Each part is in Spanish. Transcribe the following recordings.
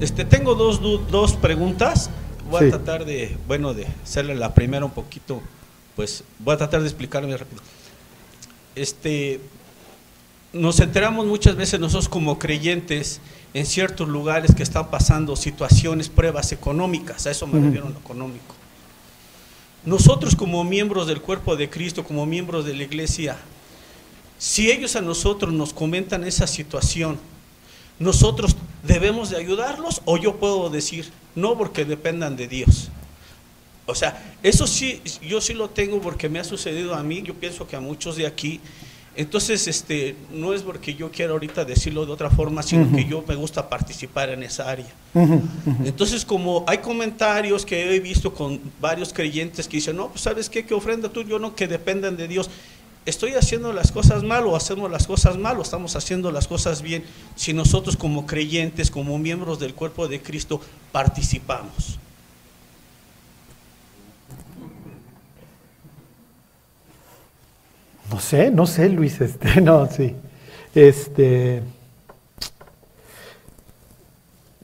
Este, tengo dos, dos preguntas. Voy a tratar de, bueno, de hacerle la primera un poquito, pues voy a tratar de explicarme rápido. Este, nos enteramos muchas veces nosotros como creyentes en ciertos lugares que están pasando situaciones, pruebas económicas, a eso me refiero lo económico. Nosotros como miembros del cuerpo de Cristo, como miembros de la iglesia, si ellos a nosotros nos comentan esa situación, nosotros debemos de ayudarlos o yo puedo decir, no porque dependan de Dios. O sea, eso sí, yo sí lo tengo porque me ha sucedido a mí, yo pienso que a muchos de aquí. Entonces, este, no es porque yo quiera ahorita decirlo de otra forma, sino que yo me gusta participar en esa área. Entonces, como hay comentarios que he visto con varios creyentes que dicen, no, pues sabes qué, que ofrenda tú, yo no, que dependan de Dios estoy haciendo las cosas mal o hacemos las cosas mal o estamos haciendo las cosas bien si nosotros como creyentes, como miembros del cuerpo de Cristo, participamos. No sé, no sé, Luis, este, no, sí. Este.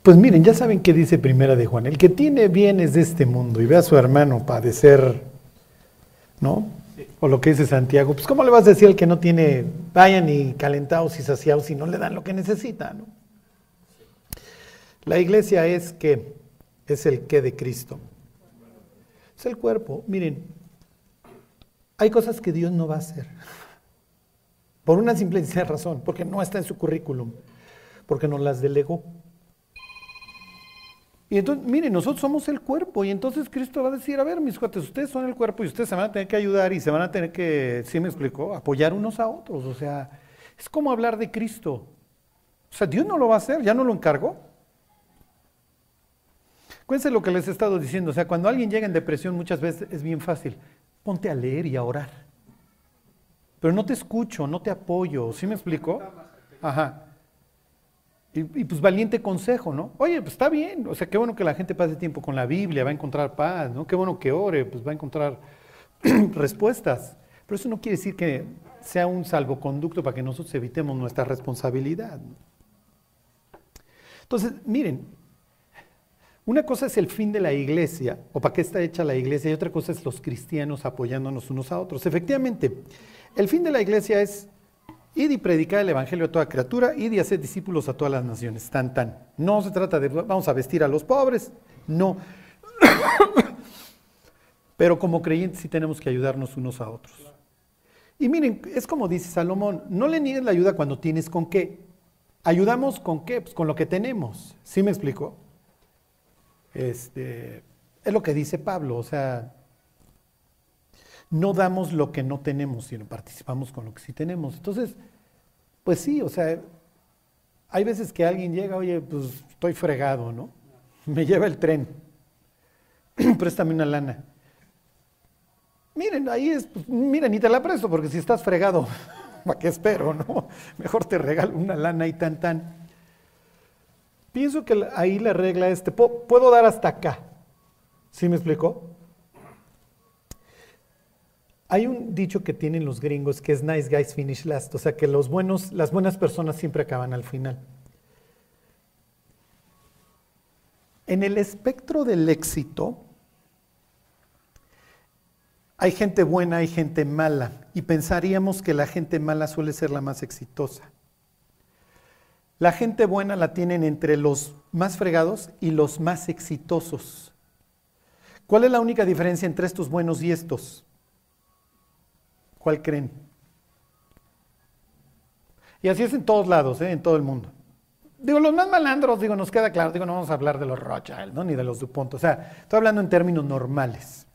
Pues miren, ya saben qué dice Primera de Juan. El que tiene bienes de este mundo y ve a su hermano padecer, ¿no? O lo que dice Santiago, pues ¿cómo le vas a decir al que no tiene, vayan y calentados y saciados si no le dan lo que necesita? ¿no? La iglesia es que es el que de Cristo. Es el cuerpo. Miren, hay cosas que Dios no va a hacer. Por una simple razón, porque no está en su currículum, porque nos las delegó. Y entonces, miren, nosotros somos el cuerpo y entonces Cristo va a decir, a ver, mis cuates, ustedes son el cuerpo y ustedes se van a tener que ayudar y se van a tener que, ¿sí me explicó? Apoyar unos a otros. O sea, es como hablar de Cristo. O sea, Dios no lo va a hacer, ya no lo encargó. Cuéntense lo que les he estado diciendo. O sea, cuando alguien llega en depresión muchas veces es bien fácil. Ponte a leer y a orar. Pero no te escucho, no te apoyo. ¿Sí me explico? Ajá. Y, pues valiente consejo, ¿no? Oye, pues está bien, o sea, qué bueno que la gente pase tiempo con la Biblia, va a encontrar paz, ¿no? Qué bueno que ore, pues va a encontrar respuestas. Pero eso no quiere decir que sea un salvoconducto para que nosotros evitemos nuestra responsabilidad. Entonces, miren, una cosa es el fin de la iglesia, o para qué está hecha la iglesia, y otra cosa es los cristianos apoyándonos unos a otros. Efectivamente, el fin de la iglesia es Y predicar el evangelio a toda criatura, y hacer discípulos a todas las naciones. Tan, tan. No se trata de vamos a vestir a los pobres, no. Pero como creyentes sí tenemos que ayudarnos unos a otros. Y miren, es como dice Salomón, no le niegues la ayuda cuando tienes con qué. ¿Ayudamos con qué? Pues con lo que tenemos. ¿Sí me explico? Este, es lo que dice Pablo, o sea, no damos lo que no tenemos, sino participamos con lo que sí tenemos. Entonces, pues sí, o sea, hay veces que alguien llega, oye, pues estoy fregado, ¿no? Me lleva el tren, préstame una lana. Miren, ahí es, pues, miren, ni te la presto, porque si estás fregado, ¿para qué espero, no? Mejor te regalo una lana y tan, tan. Pienso que ahí la regla es, te puedo dar hasta acá. ¿Sí me explicó? Hay un dicho que tienen los gringos que es nice guys finish last, o sea que los buenos, las buenas personas siempre acaban al final. En el espectro del éxito hay gente buena, hay gente mala, y pensaríamos que la gente mala suele ser la más exitosa. La gente buena la tienen entre los más fregados y los más exitosos. ¿Cuál es la única diferencia entre estos buenos y estos? ¿Cuál creen? Y así es en todos lados, ¿eh? en todo el mundo. Digo, los más malandros, digo, nos queda claro, digo, no vamos a hablar de los Rothschild, ni de los DuPont, o sea, estoy hablando en términos normales.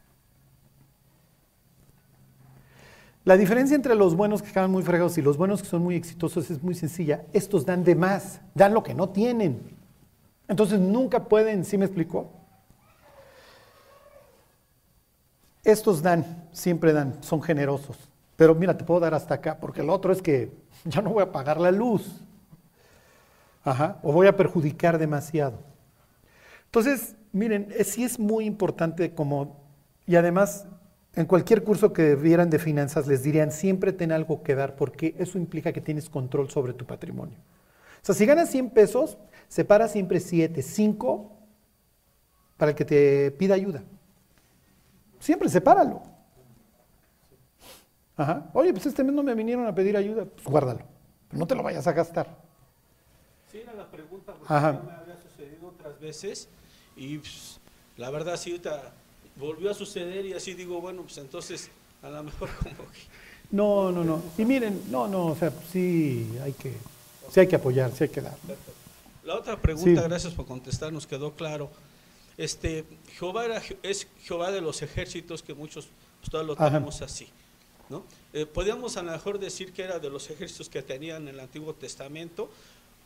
La diferencia entre los buenos que acaban muy fregados y los buenos que son muy exitosos es muy sencilla. Estos dan de más, dan lo que no tienen. Entonces nunca pueden, ¿sí me explicó? Estos dan, siempre dan, son generosos. Pero mira, te puedo dar hasta acá, porque el otro es que ya no voy a pagar la luz. Ajá, o voy a perjudicar demasiado. Entonces, miren, sí es muy importante como, y además, en cualquier curso que vieran de finanzas les dirían, siempre ten algo que dar, porque eso implica que tienes control sobre tu patrimonio. O sea, si ganas 100 pesos, separa siempre siete, cinco para el que te pida ayuda. Siempre sepáralo. Ajá. Oye, pues este mes no me vinieron a pedir ayuda, pues guárdalo. Pero no te lo vayas a gastar. Sí, era la pregunta, porque Ajá. me había sucedido otras veces y pues, la verdad sí ahorita volvió a suceder y así digo, bueno, pues entonces a lo mejor como que... No, no, no. Y miren, no, no, o sea, sí hay que, sí hay que apoyar, sí hay que dar. La otra pregunta, gracias por contestar, nos quedó claro. Este, Jehová es Jehová de los ejércitos que muchos pues, todos lo tenemos así. ¿No? Eh, podríamos a lo mejor decir que era de los ejércitos que tenían en el Antiguo Testamento,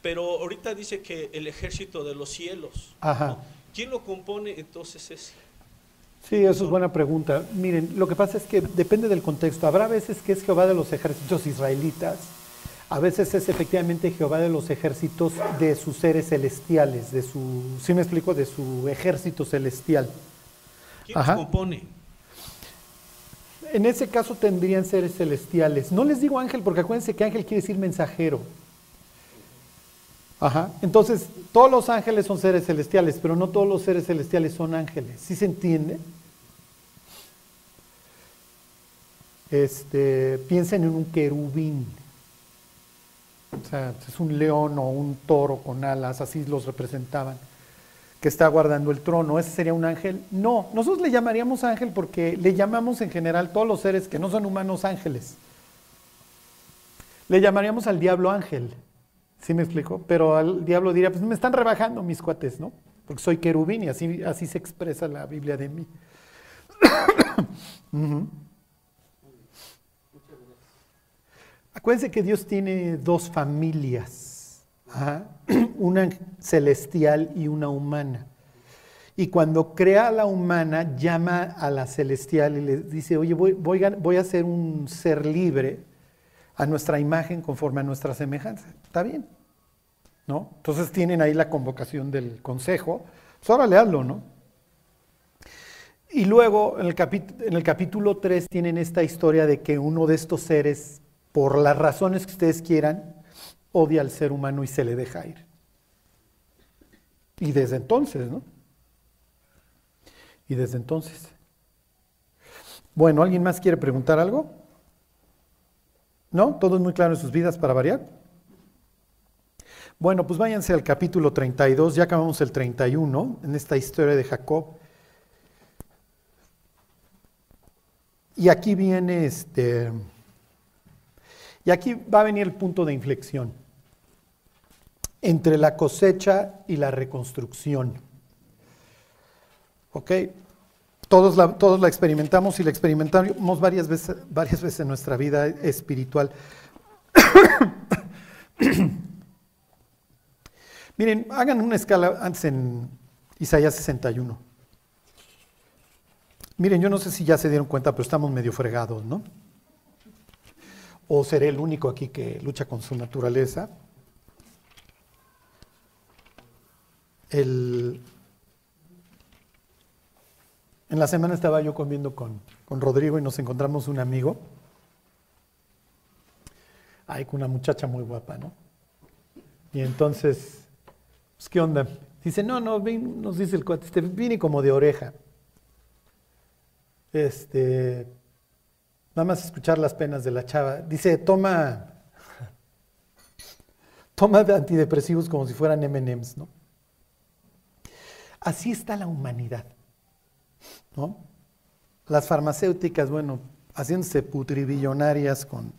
pero ahorita dice que el ejército de los cielos. ¿Quién lo compone entonces ese? Sí, eso es buena pregunta. Miren, lo que pasa es que depende del contexto. Habrá veces que es Jehová de los ejércitos israelitas, a veces es efectivamente Jehová de los ejércitos de sus seres celestiales, de su, ¿sí me explico? De su ejército celestial. ¿Quién los compone? En ese caso tendrían seres celestiales. No les digo ángel porque acuérdense que ángel quiere decir mensajero. Ajá. Entonces, todos los ángeles son seres celestiales, pero no todos los seres celestiales son ángeles. ¿Sí se entiende? Este, piensen en un querubín. O sea, es un león o un toro con alas, así los representaban, que está guardando el trono. ¿Ese sería un ángel? No, nosotros le llamaríamos ángel porque le llamamos en general todos los seres que no son humanos ángeles. Le llamaríamos al diablo ángel. ¿Sí me explico? Pero al diablo diría, pues me están rebajando mis cuates, ¿no? Porque soy querubín y así, así se expresa la Biblia de mí. Acuérdense que Dios tiene dos familias, una celestial y una humana. Y cuando crea a la humana, llama a la celestial y le dice, oye, voy, voy, voy a ser un ser libre a nuestra imagen conforme a nuestra semejanza. Está bien. ¿No? Entonces tienen ahí la convocación del consejo. Pues ahora leanlo, ¿no? Y luego en el, en el capítulo 3 tienen esta historia de que uno de estos seres, por las razones que ustedes quieran, odia al ser humano y se le deja ir. Y desde entonces, ¿no? Y desde entonces. Bueno, ¿alguien más quiere preguntar algo? ¿No? ¿Todo es muy claro en sus vidas para variar? Bueno, pues váyanse al capítulo 32, ya acabamos el 31 en esta historia de Jacob. Y aquí viene este. Y aquí va a venir el punto de inflexión entre la cosecha y la reconstrucción. ¿Ok? Todos la, experimentamos y la experimentamos varias veces, varias veces en nuestra vida espiritual. Miren, hagan una escala antes en Isaías 61. Miren, yo no sé si ya se dieron cuenta, pero estamos medio fregados, ¿no? O seré el único aquí que lucha con su naturaleza. El, en la semana estaba yo comiendo con, Rodrigo y nos encontramos un amigo. Ay, con una muchacha muy guapa, ¿no? Y entonces, pues, ¿qué onda? Dice, no, no, nos dice el cuate, este, vine como de oreja. Este, nada más escuchar las penas de la chava. Dice, toma, toma antidepresivos como si fueran MMs, ¿no? Así está la humanidad. ¿no? Las farmacéuticas, bueno, haciéndose putribillonarias con,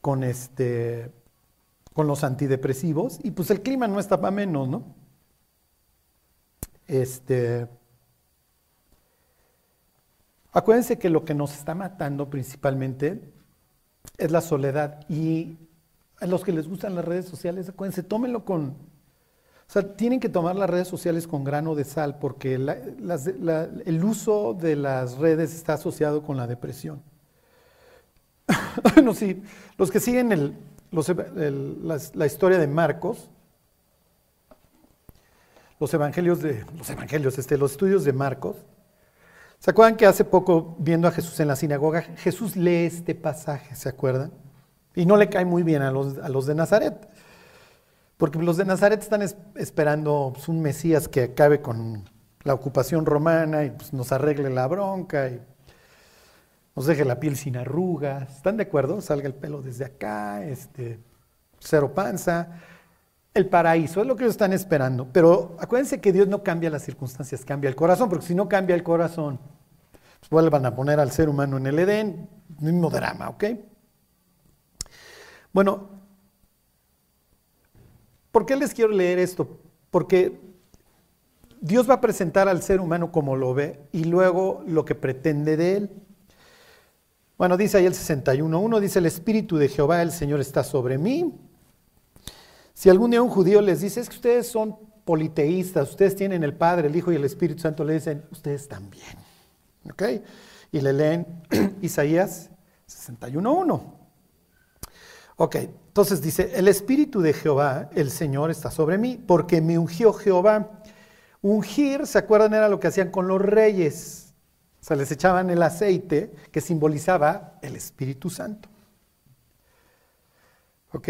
con, este, con los antidepresivos, y pues el clima no está para menos, ¿no? Este, acuérdense que lo que nos está matando principalmente es la soledad, y a los que les gustan las redes sociales, acuérdense, tómenlo con, o sea, tienen que tomar las redes sociales con grano de sal porque el uso de las redes está asociado con la depresión. bueno, sí, los que siguen la, historia de Marcos, los evangelios de los evangelios, este, los estudios de Marcos, ¿se acuerdan que hace poco viendo a Jesús en la sinagoga, Jesús lee este pasaje, ¿se acuerdan? Y no le cae muy bien a los, a los de Nazaret. Porque los de Nazaret están esperando pues, un Mesías que acabe con la ocupación romana y pues, nos arregle la bronca y nos deje la piel sin arrugas. ¿Están de acuerdo? Salga el pelo desde acá, este, cero panza. El paraíso es lo que ellos están esperando. Pero acuérdense que Dios no cambia las circunstancias, cambia el corazón, porque si no cambia el corazón, pues vuelvan a poner al ser humano en el Edén, mismo drama, ¿ok? Bueno, ¿por qué les quiero leer esto? Porque Dios va a presentar al ser humano como lo ve y luego lo que pretende de él. Bueno, dice ahí el 61.1, dice, el Espíritu de Jehová, el Señor, está sobre mí. Si algún día un judío les dice, es que ustedes son politeístas, ustedes tienen el Padre, el Hijo y el Espíritu Santo, le dicen, ustedes también. ¿Ok? Y le leen Isaías 61.1. Ok, entonces dice, el Espíritu de Jehová, el Señor, está sobre mí, porque me ungió Jehová. Ungir, ¿se acuerdan? Era lo que hacían con los reyes o sea, les echaban el aceite que simbolizaba el Espíritu Santo. ¿Ok?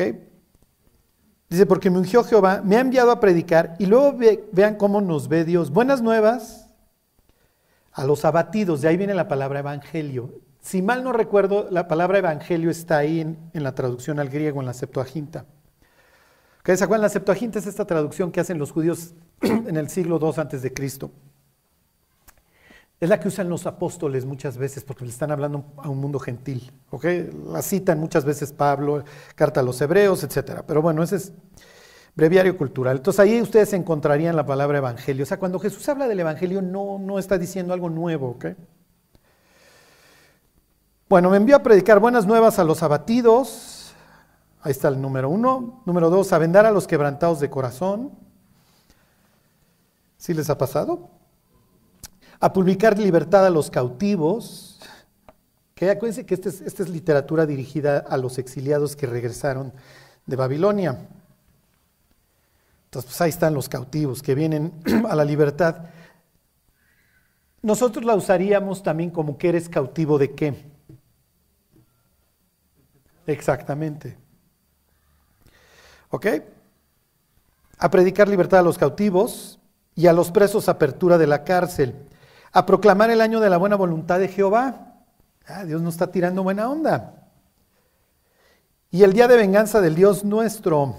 Dice, porque me ungió Jehová, me ha enviado a predicar, y luego vean cómo nos ve Dios. Buenas nuevas a los abatidos, de ahí viene la palabra evangelio. Si mal no recuerdo, la palabra evangelio está ahí en, la traducción al griego, en la Septuaginta. ¿Se acuerdan? La Septuaginta es esta traducción que hacen los judíos en el siglo II antes de Cristo. Es la que usan los apóstoles muchas veces porque le están hablando a un mundo gentil. La citan muchas veces Pablo, carta a los hebreos, etc. Pero bueno, ese es breviario cultural. Entonces ahí ustedes encontrarían la palabra evangelio. O sea, cuando Jesús habla del evangelio no, no está diciendo algo nuevo. Bueno, me envió a predicar buenas nuevas a los abatidos. Ahí está el número uno. Número dos, a vendar a los quebrantados de corazón. ¿Sí les ha pasado? a publicar libertad a los cautivos. Que acuérdense que esta es, esta es literatura dirigida a los exiliados que regresaron de Babilonia. Entonces, pues ahí están los cautivos que vienen a la libertad. Nosotros la usaríamos también como que eres cautivo de qué. Exactamente. ¿Ok? A predicar libertad a los cautivos y a los presos apertura de la cárcel a proclamar el año de la buena voluntad de Jehová. Ah, Dios nos está tirando buena onda. Y el día de venganza del Dios nuestro.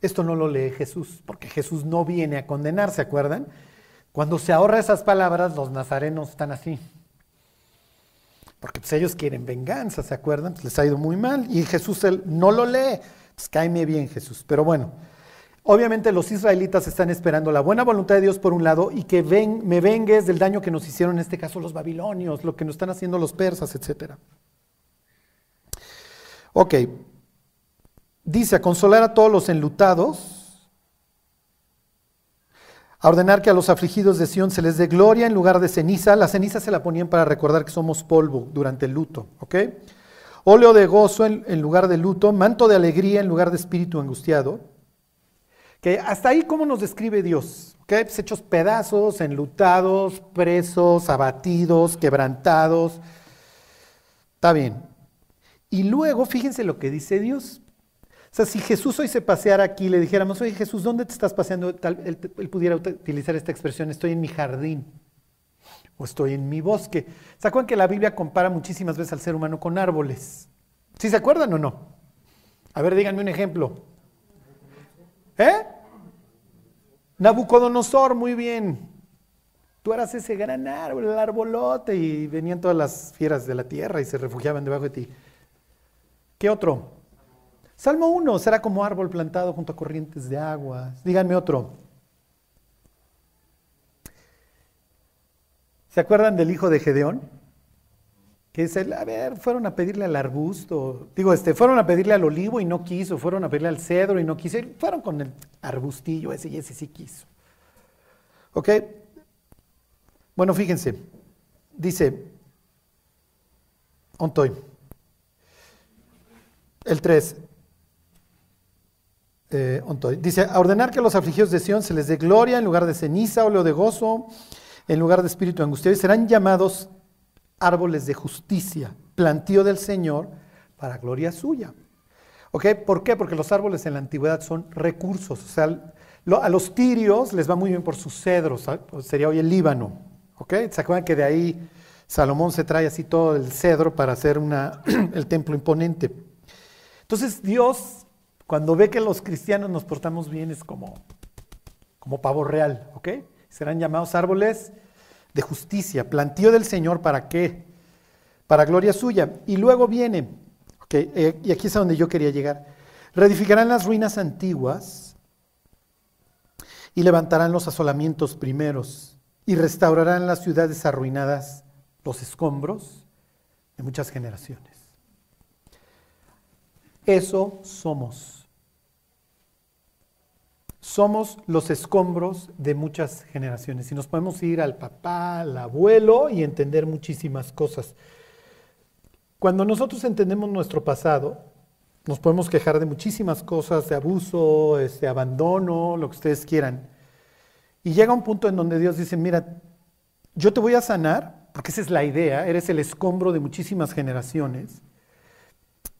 Esto no lo lee Jesús, porque Jesús no viene a condenar, ¿se acuerdan? Cuando se ahorra esas palabras, los nazarenos están así. Porque pues, ellos quieren venganza, ¿se acuerdan? Pues, les ha ido muy mal. Y Jesús él, no lo lee. Pues cáeme bien Jesús. Pero bueno, Obviamente los israelitas están esperando la buena voluntad de Dios por un lado y que me vengues del daño que nos hicieron en este caso los babilonios, lo que nos están haciendo los persas, etc. Ok, dice a consolar a todos los enlutados, a ordenar que a los afligidos de Sión se les dé gloria en lugar de ceniza. La ceniza se la ponían para recordar que somos polvo durante el luto. Óleo de gozo en, lugar de luto, manto de alegría en lugar de espíritu angustiado que hasta ahí, ¿cómo nos describe Dios? Pues hechos pedazos, enlutados, presos, abatidos, quebrantados. Está bien. Y luego, fíjense lo que dice Dios. O sea, si Jesús hoy se paseara aquí, le dijéramos, oye Jesús, ¿dónde te estás paseando? él, él, pudiera utilizar esta expresión, estoy en mi jardín o estoy en mi bosque. ¿Se acuerdan que la Biblia compara muchísimas veces al ser humano con árboles? ¿Sí se acuerdan o no? A ver, díganme un ejemplo. ¿Eh? Nabucodonosor, muy bien. Tú eras ese gran árbol, el arbolote, y venían todas las fieras de la tierra y se refugiaban debajo de ti. ¿Qué otro? Salmo 1, será como árbol plantado junto a corrientes de agua. Díganme otro. ¿Se acuerdan del hijo de Gedeón? que es el, a ver, fueron a pedirle al arbusto, digo, este, fueron a pedirle al olivo y no quiso, fueron a pedirle al cedro y no quiso, fueron con el arbustillo ese y ese sí quiso. ¿Ok? Bueno, fíjense, dice, ontoy, el 3, ontoy, dice, a ordenar que a los afligidos de Sión se les dé gloria en lugar de ceniza, óleo de gozo, en lugar de espíritu angustiado, y serán llamados árboles de justicia, plantío del Señor para gloria suya. ¿Ok? ¿Por qué? Porque los árboles en la antigüedad son recursos. O sea, a los tirios les va muy bien por sus cedros, sería hoy el Líbano. ¿Ok? ¿Se acuerdan que de ahí Salomón se trae así todo el cedro para hacer una, el templo imponente? Entonces Dios, cuando ve que los cristianos nos portamos bien, es como, como pavo real. ¿Ok? Serán llamados árboles de justicia, plantío del Señor, ¿para qué? Para gloria suya. Y luego viene, okay, eh, y aquí es a donde yo quería llegar, reedificarán las ruinas antiguas y levantarán los asolamientos primeros y restaurarán las ciudades arruinadas, los escombros de muchas generaciones. Eso somos. Somos los escombros de muchas generaciones y nos podemos ir al papá, al abuelo y entender muchísimas cosas. Cuando nosotros entendemos nuestro pasado, nos podemos quejar de muchísimas cosas, de abuso, de este, abandono, lo que ustedes quieran. Y llega un punto en donde Dios dice, mira, yo te voy a sanar, porque esa es la idea, eres el escombro de muchísimas generaciones.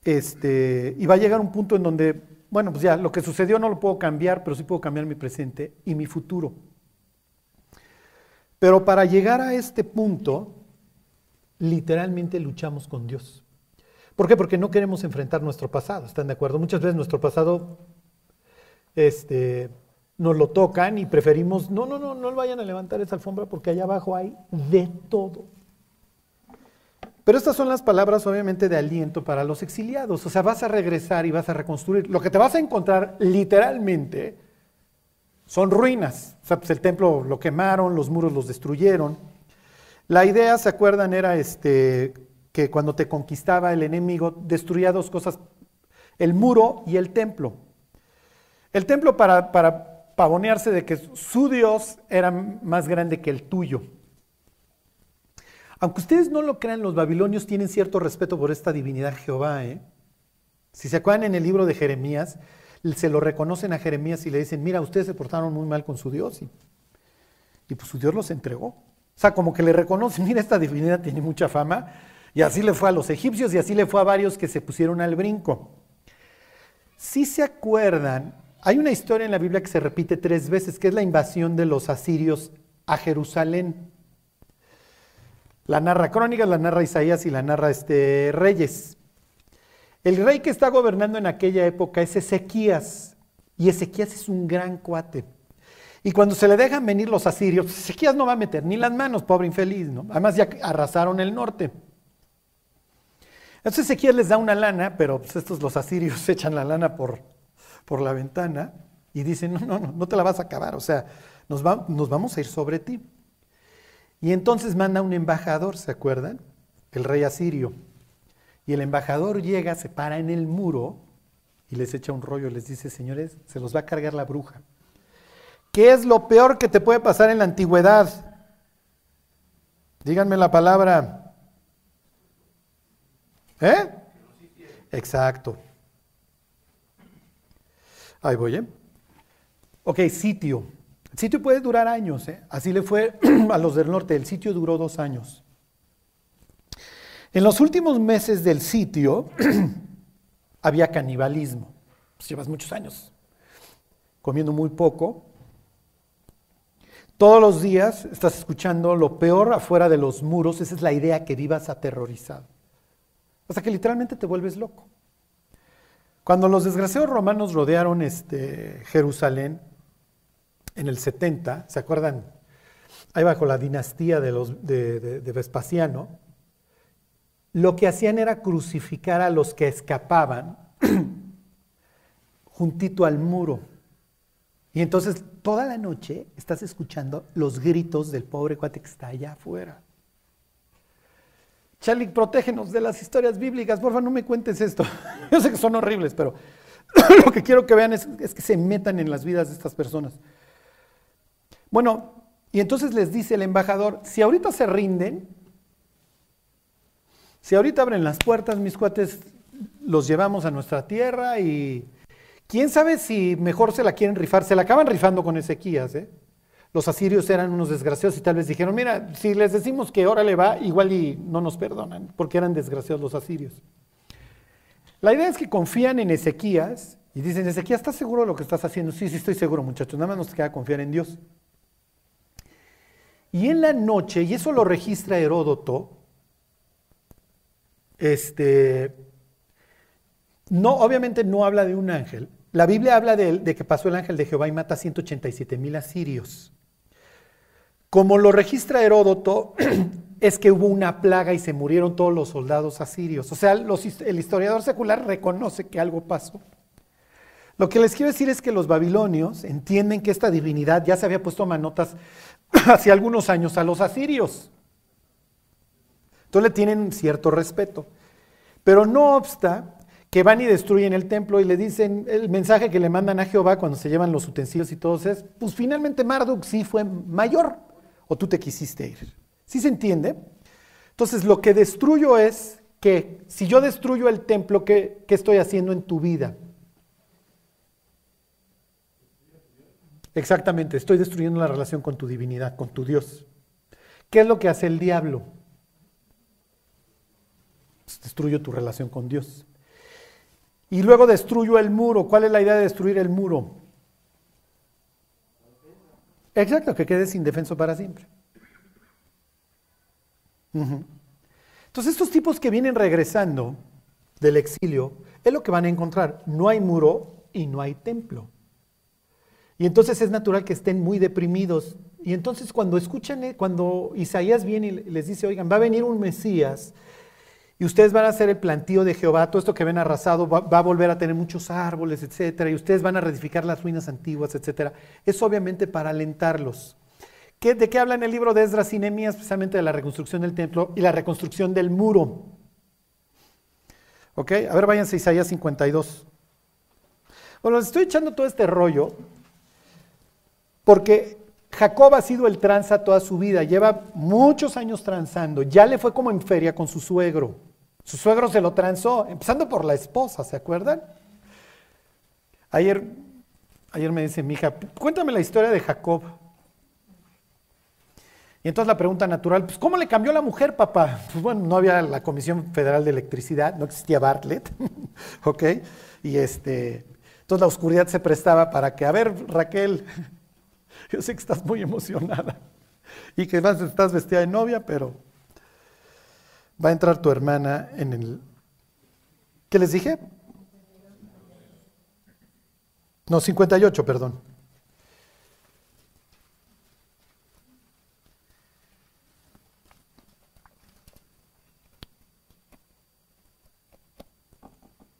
Este, y va a llegar un punto en donde bueno, pues ya, lo que sucedió no lo puedo cambiar, pero sí puedo cambiar mi presente y mi futuro. Pero para llegar a este punto, literalmente luchamos con Dios. ¿Por qué? Porque no queremos enfrentar nuestro pasado, ¿están de acuerdo? Muchas veces nuestro pasado este, nos lo tocan y preferimos, no, no, no, no vayan a levantar esa alfombra porque allá abajo hay de todo. Pero estas son las palabras obviamente de aliento para los exiliados. O sea, vas a regresar y vas a reconstruir. Lo que te vas a encontrar literalmente son ruinas. O sea, pues el templo lo quemaron, los muros los destruyeron. La idea, ¿se acuerdan? Era este, que cuando te conquistaba el enemigo destruía dos cosas, el muro y el templo. El templo para, para pavonearse de que su Dios era más grande que el tuyo. Aunque ustedes no lo crean, los babilonios tienen cierto respeto por esta divinidad Jehová. ¿eh? Si se acuerdan en el libro de Jeremías, se lo reconocen a Jeremías y le dicen, mira, ustedes se portaron muy mal con su Dios y, y pues su Dios los entregó. O sea, como que le reconocen, mira, esta divinidad tiene mucha fama. Y así le fue a los egipcios y así le fue a varios que se pusieron al brinco. Si se acuerdan, hay una historia en la Biblia que se repite tres veces, que es la invasión de los asirios a Jerusalén. La narra Crónicas, la narra Isaías y la narra este, Reyes. El rey que está gobernando en aquella época es Ezequías. Y Ezequías es un gran cuate. Y cuando se le dejan venir los asirios, Ezequías no va a meter ni las manos, pobre infeliz, ¿no? Además ya arrasaron el norte. Entonces Ezequías les da una lana, pero pues, estos los asirios echan la lana por, por la ventana y dicen, no, no, no, no te la vas a acabar, o sea, nos, nos vamos a ir sobre ti. Y entonces manda un embajador, ¿se acuerdan? El rey asirio. Y el embajador llega, se para en el muro y les echa un rollo, les dice, señores, se los va a cargar la bruja. ¿Qué es lo peor que te puede pasar en la antigüedad? Díganme la palabra. ¿Eh? Exacto. Ahí voy, ¿eh? Ok, sitio. El sitio puede durar años, ¿eh? así le fue a los del norte, el sitio duró dos años. En los últimos meses del sitio había canibalismo. Pues llevas muchos años comiendo muy poco. Todos los días estás escuchando lo peor afuera de los muros. Esa es la idea que vivas aterrorizado. Hasta que literalmente te vuelves loco. Cuando los desgraciados romanos rodearon este, Jerusalén, en el 70, ¿se acuerdan? Ahí bajo la dinastía de, los, de, Vespasiano, lo que hacían era crucificar a los que escapaban juntito al muro. Y entonces toda la noche estás escuchando los gritos del pobre cuate que está allá afuera. Charlie, protégenos de las historias bíblicas, porfa, no me cuentes esto. Yo sé que son horribles, pero lo que quiero que vean es, es que se metan en las vidas de estas personas. Bueno, y entonces les dice el embajador, si ahorita se rinden, si ahorita abren las puertas, mis cuates, los llevamos a nuestra tierra y quién sabe si mejor se la quieren rifar, se la acaban rifando con Ezequías, ¿eh? Los asirios eran unos desgraciados y tal vez dijeron, mira, si les decimos que ahora le va, igual y no nos perdonan, porque eran desgraciados los asirios. La idea es que confían en Ezequías y dicen, Ezequías, ¿estás seguro de lo que estás haciendo? Sí, sí, estoy seguro, muchachos. Nada más nos queda confiar en Dios. Y en la noche, y eso lo registra Heródoto, este, no, obviamente no habla de un ángel. La Biblia habla de, de que pasó el ángel de Jehová y mata 187 mil asirios. Como lo registra Heródoto, es que hubo una plaga y se murieron todos los soldados asirios. O sea, el historiador secular reconoce que algo pasó. Lo que les quiero decir es que los babilonios entienden que esta divinidad ya se había puesto manotas hace algunos años a los asirios. Entonces le tienen cierto respeto. Pero no obsta que van y destruyen el templo y le dicen el mensaje que le mandan a Jehová cuando se llevan los utensilios y todo es, pues finalmente Marduk sí fue mayor o tú te quisiste ir. ¿Sí se entiende? Entonces lo que destruyo es que si yo destruyo el templo, ¿qué, qué estoy haciendo en tu vida? Exactamente, estoy destruyendo la relación con tu divinidad, con tu Dios. ¿Qué es lo que hace el diablo? Pues destruyo tu relación con Dios. Y luego destruyo el muro. ¿Cuál es la idea de destruir el muro? Exacto, que quedes indefenso para siempre. Entonces estos tipos que vienen regresando del exilio, es lo que van a encontrar. No hay muro y no hay templo. Y entonces es natural que estén muy deprimidos. Y entonces cuando escuchan, eh, cuando Isaías viene y les dice, oigan, va a venir un Mesías y ustedes van a hacer el plantío de Jehová, todo esto que ven arrasado va, a volver a tener muchos árboles, etcétera, y ustedes van a reedificar las ruinas antiguas, etcétera. Es obviamente para alentarlos. ¿De qué habla en el libro de Esdras y Nehemías? Precisamente de la reconstrucción del templo y la reconstrucción del muro. ¿Ok? A ver, váyanse a Isaías 52. Bueno, les estoy echando todo este rollo porque Jacob ha sido el tranza toda su vida, lleva muchos años transando, ya le fue como en feria con su suegro. Su suegro se lo transó, empezando por la esposa, ¿se acuerdan? Ayer, ayer me dice mi hija, cuéntame la historia de Jacob. Y entonces la pregunta natural, pues ¿cómo le cambió la mujer, papá? Pues bueno, no había la Comisión Federal de Electricidad, no existía Bartlett, ¿ok? Y este, entonces la oscuridad se prestaba para que, a ver, Raquel, yo sé que estás muy emocionada y que vas, estás vestida de novia, pero va a entrar tu hermana en el... ¿Qué les dije? No, 58, perdón.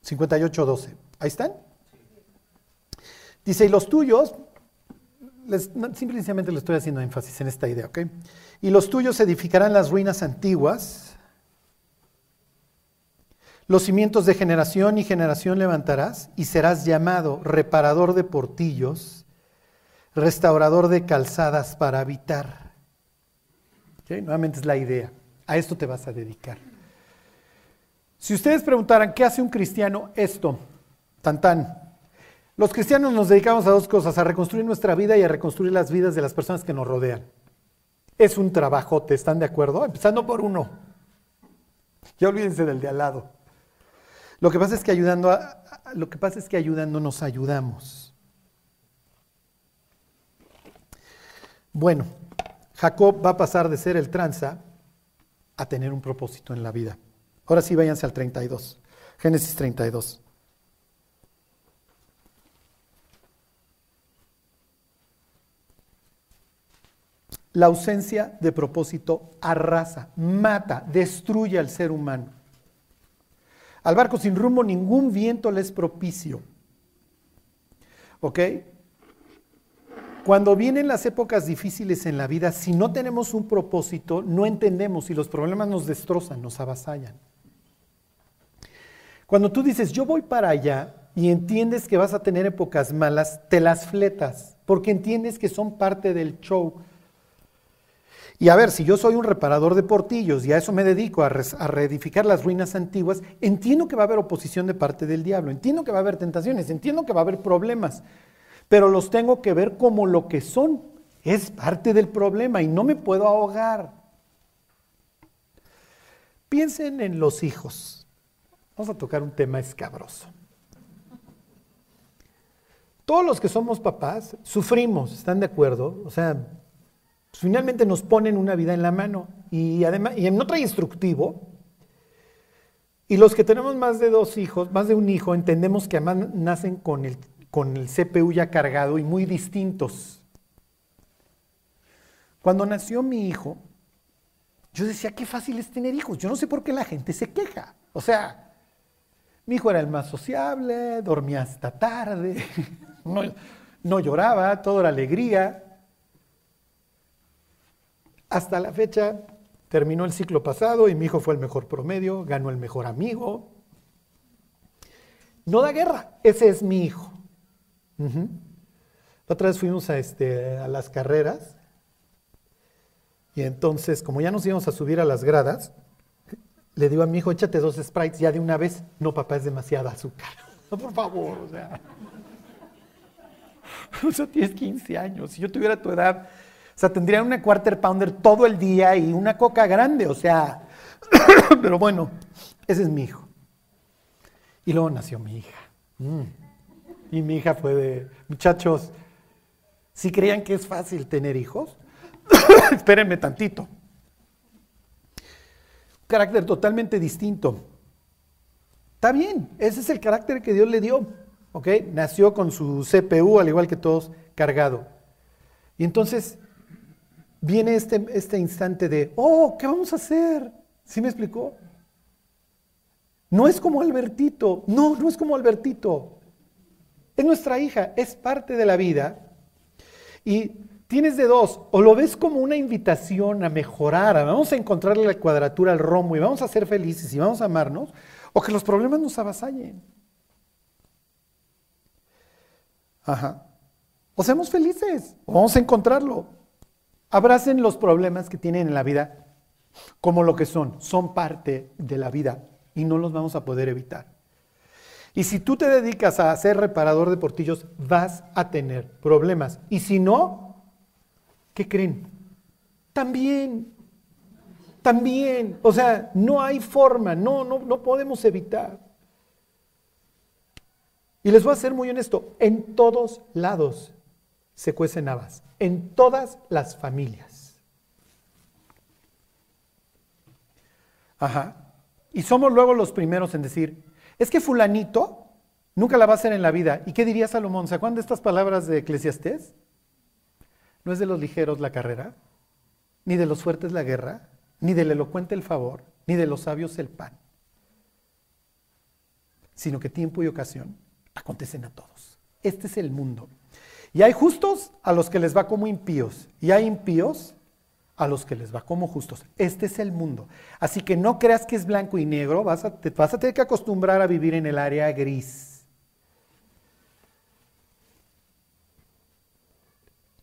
¿58, 12? ¿Ahí están? Dice, y los tuyos, simplemente le estoy haciendo énfasis en esta idea, ¿ok? Y los tuyos edificarán las ruinas antiguas, los cimientos de generación y generación levantarás, y serás llamado reparador de portillos, restaurador de calzadas para habitar. Nuevamente es la idea. A esto te vas a dedicar. Si ustedes preguntaran, ¿qué hace un cristiano? Esto, tan tan. Los cristianos nos dedicamos a dos cosas, a reconstruir nuestra vida y a reconstruir las vidas de las personas que nos rodean. Es un trabajote, ¿están de acuerdo? Empezando por uno. Ya olvídense del de al lado. Lo que pasa es que ayudando lo que pasa es que ayudando nos ayudamos. Bueno, Jacob va a pasar de ser el tranza a tener un propósito en la vida. Ahora sí váyanse al 32. Génesis 32. La ausencia de propósito arrasa, mata, destruye al ser humano. Al barco sin rumbo ningún viento le es propicio. ¿Ok? Cuando vienen las épocas difíciles en la vida, si no tenemos un propósito, no entendemos y los problemas nos destrozan, nos avasallan. Cuando tú dices, yo voy para allá y entiendes que vas a tener épocas malas, te las fletas, porque entiendes que son parte del show y a ver, si yo soy un reparador de portillos y a eso me dedico, a, reedificar las ruinas antiguas, entiendo que va a haber oposición de parte del diablo, entiendo que va a haber tentaciones, entiendo que va a haber problemas, pero los tengo que ver como lo que son. Es parte del problema y no me puedo ahogar. Piensen en los hijos. Vamos a tocar un tema escabroso. Todos los que somos papás sufrimos, ¿están de acuerdo? O sea, pues, finalmente nos ponen una vida en la mano y además y no trae instructivo. Y los que tenemos más de dos hijos, más de un hijo, entendemos que además nacen con el, con el CPU ya cargado y muy distintos. Cuando nació mi hijo, yo decía, qué fácil es tener hijos. Yo no sé por qué la gente se queja. O sea, mi hijo era el más sociable, dormía hasta tarde, no, no lloraba, todo era alegría. Hasta la fecha terminó el ciclo pasado y mi hijo fue el mejor promedio, ganó el mejor amigo. No da guerra, ese es mi hijo. otra vez fuimos a, este, a las carreras y entonces, como ya nos íbamos a subir a las gradas, le digo a mi hijo, échate dos sprites ya de una vez. No, papá, es demasiada azúcar. No, por favor, o sea. O sea, tienes 15 años. Si yo tuviera tu edad, o sea, tendría una quarter pounder todo el día y una coca grande, o sea. Pero bueno, ese es mi hijo. Y luego nació mi hija. Mm. Y mi hija fue de, muchachos, si creían que es fácil tener hijos, espérenme tantito carácter totalmente distinto. Está bien, ese es el carácter que Dios le dio. ¿Ok? Nació con su CPU, al igual que todos, cargado. Y entonces viene este, este instante de, oh, ¿qué vamos a hacer? ¿Sí me explicó? No es como Albertito, no, no es como Albertito. Es nuestra hija, es parte de la vida. Y Tienes de dos, o lo ves como una invitación a mejorar, vamos a encontrarle la cuadratura al rombo y vamos a ser felices y vamos a amarnos, o que los problemas nos avasallen. Ajá. O seamos felices, o vamos a encontrarlo. Abracen los problemas que tienen en la vida como lo que son, son parte de la vida y no los vamos a poder evitar. Y si tú te dedicas a ser reparador de portillos, vas a tener problemas. Y si no, ¿Qué creen? También, también, o sea, no hay forma, no, no, no podemos evitar. Y les voy a ser muy honesto, en todos lados se cuecen habas, en todas las familias. Ajá. Y somos luego los primeros en decir, es que fulanito nunca la va a hacer en la vida. ¿Y qué diría Salomón? ¿Se acuerdan de estas palabras de Eclesiastés? No es de los ligeros la carrera, ni de los fuertes la guerra, ni del elocuente el favor, ni de los sabios el pan, sino que tiempo y ocasión acontecen a todos. Este es el mundo. Y hay justos a los que les va como impíos, y hay impíos a los que les va como justos. Este es el mundo. Así que no creas que es blanco y negro, vas a, tener que acostumbrar a vivir en el área gris.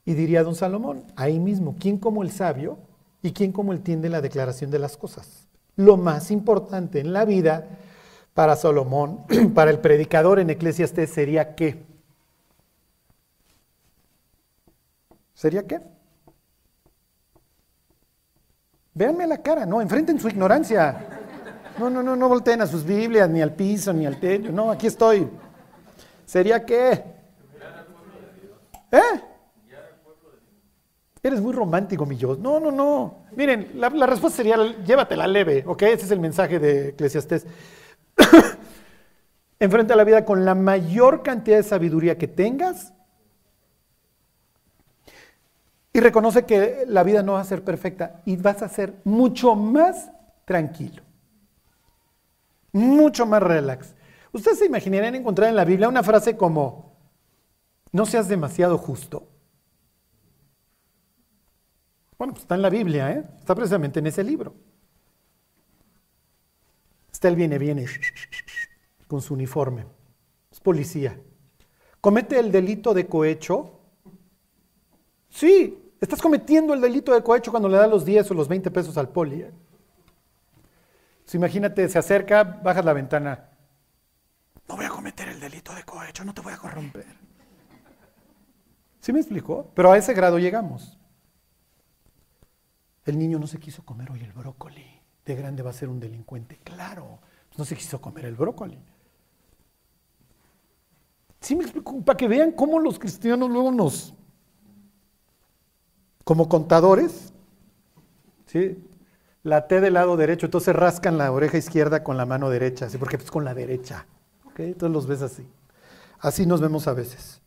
Y diría don Salomón, ahí mismo, ¿quién como el sabio y quién como el tiende la declaración de las cosas? Lo más importante en la vida para Salomón, para el predicador en Eclesiastes, sería qué? ¿Sería qué? Véanme la cara, no, enfrenten su ignorancia. No, no, no, no volteen a sus Biblias, ni al piso, ni al techo. No, aquí estoy. ¿Sería qué? ¿Eh? Eres muy romántico, mi yo. No, no, no. Miren, la, respuesta sería, llévatela leve, ¿ok? Ese es el mensaje de Eclesiastés. Enfrenta la vida con la mayor cantidad de sabiduría que tengas y reconoce que la vida no va a ser perfecta y vas a ser mucho más tranquilo, mucho más relax. Ustedes se imaginarían encontrar en la Biblia una frase como, no seas demasiado justo. Bueno, pues está en la Biblia, ¿eh? está precisamente en ese libro. Está el viene, viene, con su uniforme. Es policía. ¿Comete el delito de cohecho? Sí, estás cometiendo el delito de cohecho cuando le das los 10 o los 20 pesos al poli. ¿eh? imagínate, se acerca, bajas la ventana. No voy a cometer el delito de cohecho, no te voy a corromper. ¿Sí me explicó? Pero a ese grado llegamos. El niño no se quiso comer hoy el brócoli. De grande va a ser un delincuente. Claro, no se quiso comer el brócoli. Sí me explico, para que vean cómo los cristianos luego nos, como contadores, ¿sí? La T del lado derecho, entonces rascan la oreja izquierda con la mano derecha, ¿sí? porque es con la derecha. Entonces los ves así. Así nos vemos a veces.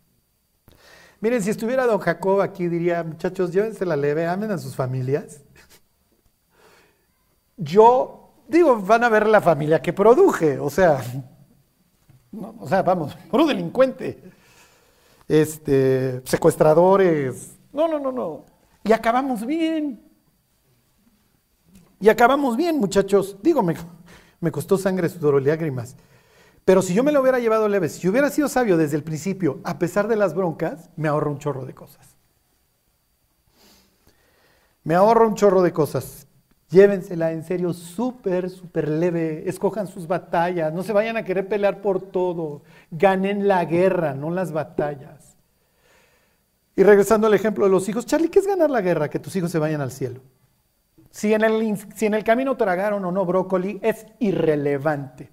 Miren, si estuviera don Jacob aquí, diría, muchachos, llévense la leve, amen a sus familias. Yo, digo, van a ver la familia que produje, o sea, o sea, vamos, puro delincuente, este, secuestradores, no, no, no, no. Y acabamos bien. Y acabamos bien, muchachos. Digo, me, costó sangre, sudor y lágrimas. Pero si yo me lo hubiera llevado leve, si hubiera sido sabio desde el principio, a pesar de las broncas, me ahorro un chorro de cosas. Me ahorro un chorro de cosas. Llévensela en serio, súper, súper leve. Escojan sus batallas. No se vayan a querer pelear por todo. Ganen la guerra, no las batallas. Y regresando al ejemplo de los hijos, Charlie, ¿qué es ganar la guerra? Que tus hijos se vayan al cielo. Si en el, si en el camino tragaron o no brócoli, es irrelevante.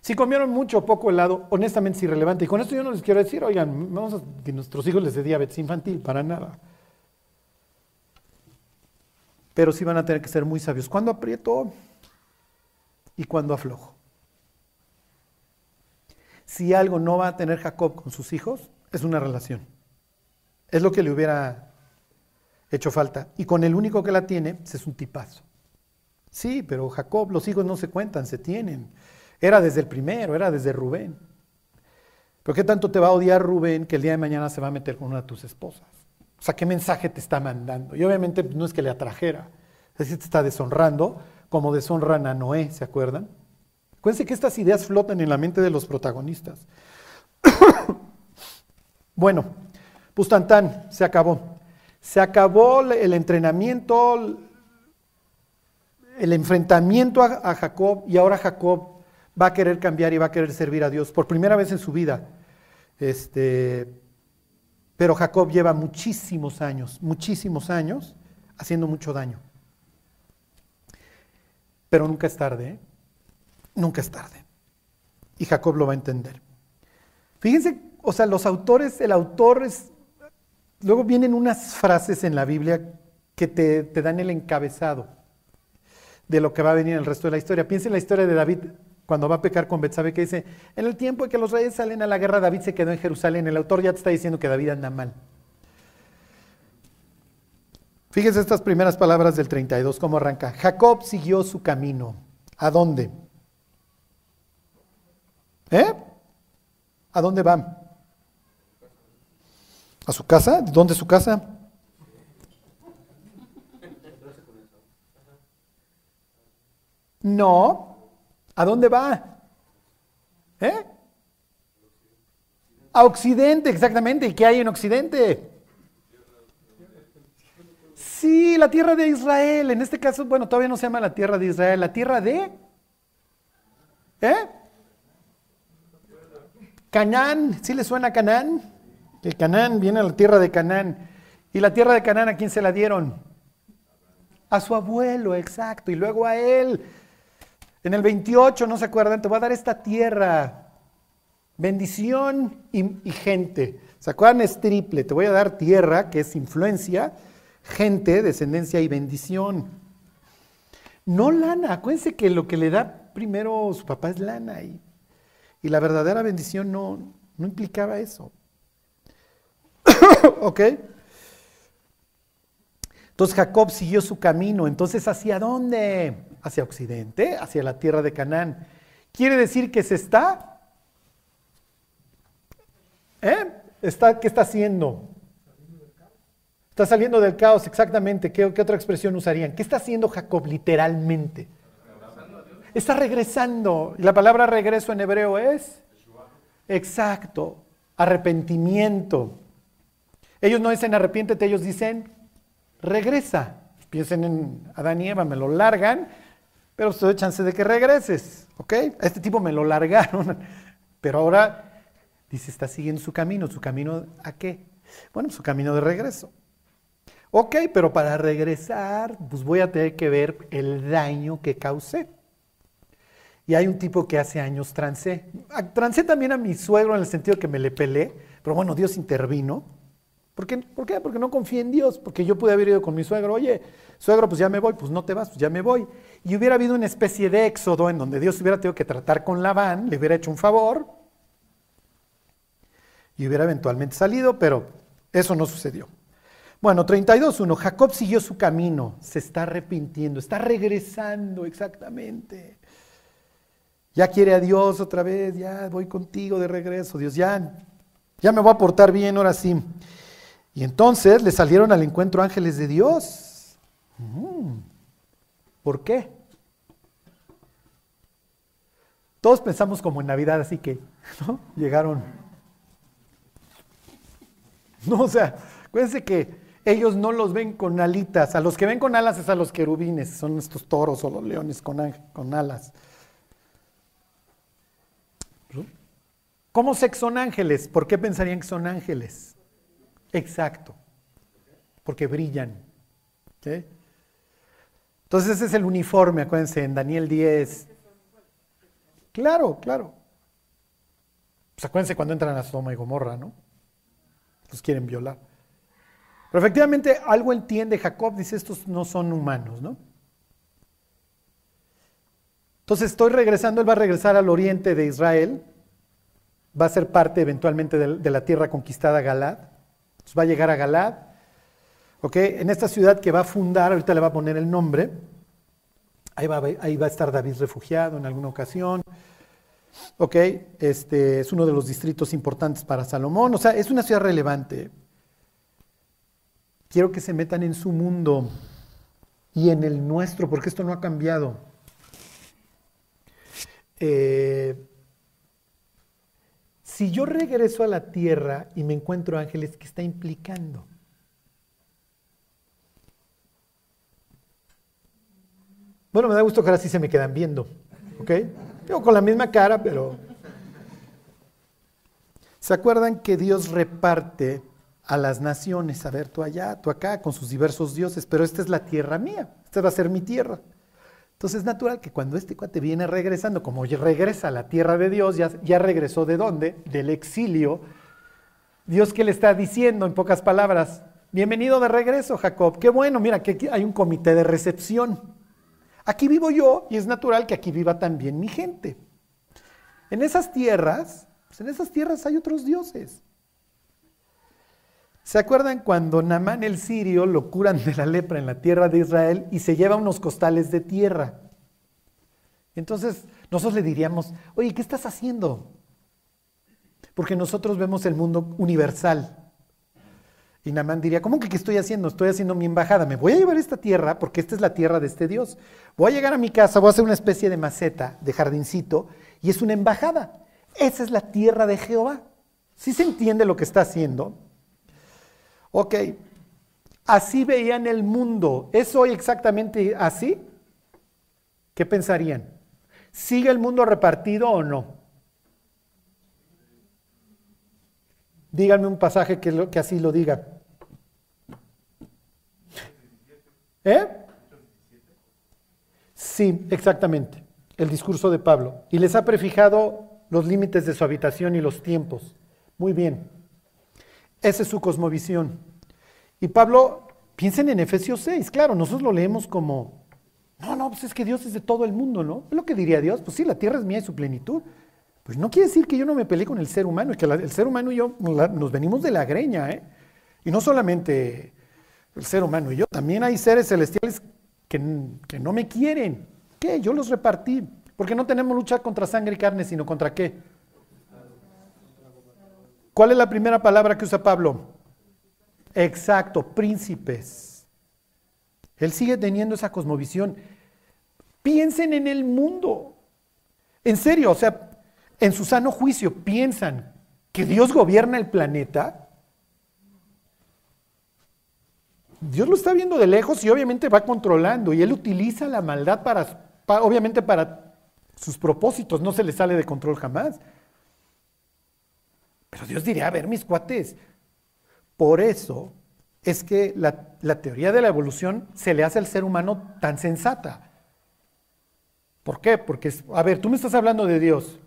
Si comieron mucho o poco helado, honestamente es irrelevante. Y con esto yo no les quiero decir, oigan, vamos a que nuestros hijos les dé diabetes infantil, para nada. Pero sí van a tener que ser muy sabios. ¿Cuándo aprieto y cuándo aflojo? Si algo no va a tener Jacob con sus hijos, es una relación. Es lo que le hubiera hecho falta. Y con el único que la tiene, pues, es un tipazo. Sí, pero Jacob, los hijos no se cuentan, se tienen. Era desde el primero, era desde Rubén. ¿Pero qué tanto te va a odiar Rubén que el día de mañana se va a meter con una de tus esposas? O sea, ¿qué mensaje te está mandando? Y obviamente no es que le atrajera, es decir, te está deshonrando, como deshonran a Noé, ¿se acuerdan? Acuérdense que estas ideas flotan en la mente de los protagonistas. bueno, Pustantán, se acabó. Se acabó el entrenamiento, el enfrentamiento a, Jacob y ahora Jacob va a querer cambiar y va a querer servir a Dios por primera vez en su vida. Este, pero Jacob lleva muchísimos años, muchísimos años haciendo mucho daño. Pero nunca es tarde, ¿eh? Nunca es tarde. Y Jacob lo va a entender. Fíjense, o sea, los autores, el autor es Luego vienen unas frases en la Biblia que te, dan el encabezado de lo que va a venir en el resto de la historia. Piensa en la historia de David cuando va a pecar con Betsabe que dice, en el tiempo en que los reyes salen a la guerra, David se quedó en Jerusalén. El autor ya te está diciendo que David anda mal. Fíjese estas primeras palabras del 32, cómo arranca. Jacob siguió su camino. ¿A dónde? ¿Eh? ¿A dónde va? ¿A su casa? ¿Dónde es su casa? No. ¿A dónde va? ¿Eh? A Occidente, exactamente. ¿Y qué hay en Occidente? Sí, la tierra de Israel. En este caso, bueno, todavía no se llama la tierra de Israel, la tierra de... ¿Eh? Canaán. ¿Sí le suena a Canaán? Que Canaán viene a la tierra de Canaán. ¿Y la tierra de Canaán a quién se la dieron? A su abuelo, exacto. Y luego a él. En el 28, ¿no se acuerdan? Te voy a dar esta tierra. Bendición y, gente. ¿Se acuerdan? Es triple. Te voy a dar tierra, que es influencia, gente, descendencia y bendición. No lana. Acuérdense que lo que le da primero su papá es lana. Y, y la verdadera bendición no, no implicaba eso. ¿Ok? Entonces Jacob siguió su camino. Entonces, ¿hacia dónde? Hacia Occidente, hacia la tierra de Canaán. ¿Quiere decir que se está? ¿Eh? ¿Está ¿Qué está haciendo? Está saliendo del caos, exactamente. ¿Qué, ¿Qué, otra expresión usarían? ¿Qué está haciendo Jacob literalmente? Está regresando. Y la palabra regreso en hebreo es? Exacto. Arrepentimiento. Ellos no dicen arrepiéntete, ellos dicen regresa. Piensen en Adán y Eva, me lo largan, pero usted hay chance de que regreses. ¿Ok? A este tipo me lo largaron. Pero ahora dice, está siguiendo su camino. ¿Su camino a qué? Bueno, su camino de regreso. Ok, pero para regresar, pues voy a tener que ver el daño que causé. Hay un tipo que hace años trancé. Trancé también a mi suegro en el sentido que me le pelé, pero bueno, Dios intervino. ¿Por qué? ¿Por qué? Porque no confía en Dios, porque yo pude haber ido con mi suegro, oye, suegro, pues ya me voy, pues no te vas, pues ya me voy. Y hubiera habido una especie de éxodo en donde Dios hubiera tenido que tratar con Labán, le hubiera hecho un favor y hubiera eventualmente salido, pero eso no sucedió. Bueno, 32.1, Jacob siguió su camino, se está arrepintiendo, está regresando exactamente. Ya quiere a Dios otra vez, ya voy contigo de regreso, Dios, ya, ya me voy a portar bien, ahora sí. Y entonces le salieron al encuentro ángeles de Dios. Mm. ¿Por qué? Todos pensamos como en Navidad, así que llegaron. No, o sea, acuérdense que ellos no los ven con alitas. A los que ven con alas es a los querubines, son estos toros o los leones con, con alas. ¿Cómo sé que son ángeles? ¿Por qué pensarían que son ángeles? Exacto, porque brillan. Entonces ese es el uniforme, acuérdense, en Daniel 10. Claro, claro. Pues acuérdense cuando entran a Sodoma y Gomorra, ¿no? Los quieren violar. Pero efectivamente algo entiende Jacob, dice, estos no son humanos, ¿no? Entonces estoy regresando, él va a regresar al oriente de Israel, va a ser parte eventualmente de, la tierra conquistada Galad, va a llegar a Galad, ¿ok? En esta ciudad que va a fundar, ahorita le va a poner el nombre, ahí va, ahí va a estar David refugiado en alguna ocasión, ¿ok? Este, es uno de los distritos importantes para Salomón, o sea, es una ciudad relevante. Quiero que se metan en su mundo y en el nuestro, porque esto no ha cambiado. Eh, si yo regreso a la tierra y me encuentro ángeles, ¿qué está implicando? Bueno, me da gusto que ahora sí se me quedan viendo, ¿ok? Yo con la misma cara, pero... ¿Se acuerdan que Dios reparte a las naciones? A ver, tú allá, tú acá, con sus diversos dioses, pero esta es la tierra mía, esta va a ser mi tierra. Entonces es natural que cuando este cuate viene regresando, como regresa a la tierra de Dios, ya, regresó de dónde? Del exilio. Dios que le está diciendo en pocas palabras, bienvenido de regreso Jacob, qué bueno, mira que aquí hay un comité de recepción. Aquí vivo yo y es natural que aquí viva también mi gente. En esas tierras, pues en esas tierras hay otros dioses. ¿Se acuerdan cuando Namán el sirio lo curan de la lepra en la tierra de Israel y se lleva unos costales de tierra? Entonces nosotros le diríamos, oye, ¿qué estás haciendo? Porque nosotros vemos el mundo universal. Y Namán diría, ¿cómo que qué estoy haciendo? Estoy haciendo mi embajada. Me voy a llevar esta tierra porque esta es la tierra de este Dios. Voy a llegar a mi casa, voy a hacer una especie de maceta, de jardincito, y es una embajada. Esa es la tierra de Jehová. ¿Sí se entiende lo que está haciendo? Ok, así veían el mundo. ¿Es hoy exactamente así? ¿Qué pensarían? ¿Sigue el mundo repartido o no? Díganme un pasaje que, que así lo diga. ¿Eh? Sí, exactamente. El discurso de Pablo. Y les ha prefijado los límites de su habitación y los tiempos. Muy bien. Esa es su cosmovisión. Y Pablo, piensen en Efesios 6, claro, nosotros lo leemos como, no, no, pues es que Dios es de todo el mundo, ¿no? Es lo que diría Dios, pues sí, la tierra es mía y su plenitud. Pues no quiere decir que yo no me peleé con el ser humano, es que el ser humano y yo nos venimos de la greña, ¿eh? Y no solamente el ser humano y yo, también hay seres celestiales que, que no me quieren. ¿Qué? Yo los repartí. Porque no tenemos lucha contra sangre y carne, sino contra qué? ¿Cuál es la primera palabra que usa Pablo? Exacto, príncipes. Él sigue teniendo esa cosmovisión. Piensen en el mundo. En serio, o sea, en su sano juicio, piensan que Dios gobierna el planeta. Dios lo está viendo de lejos y obviamente va controlando y él utiliza la maldad para, obviamente para sus propósitos, no se le sale de control jamás. Pero Dios diría, a ver, mis cuates, por eso es que la, teoría de la evolución se le hace al ser humano tan sensata. ¿Por qué? Porque, a ver, tú me estás hablando de Dios.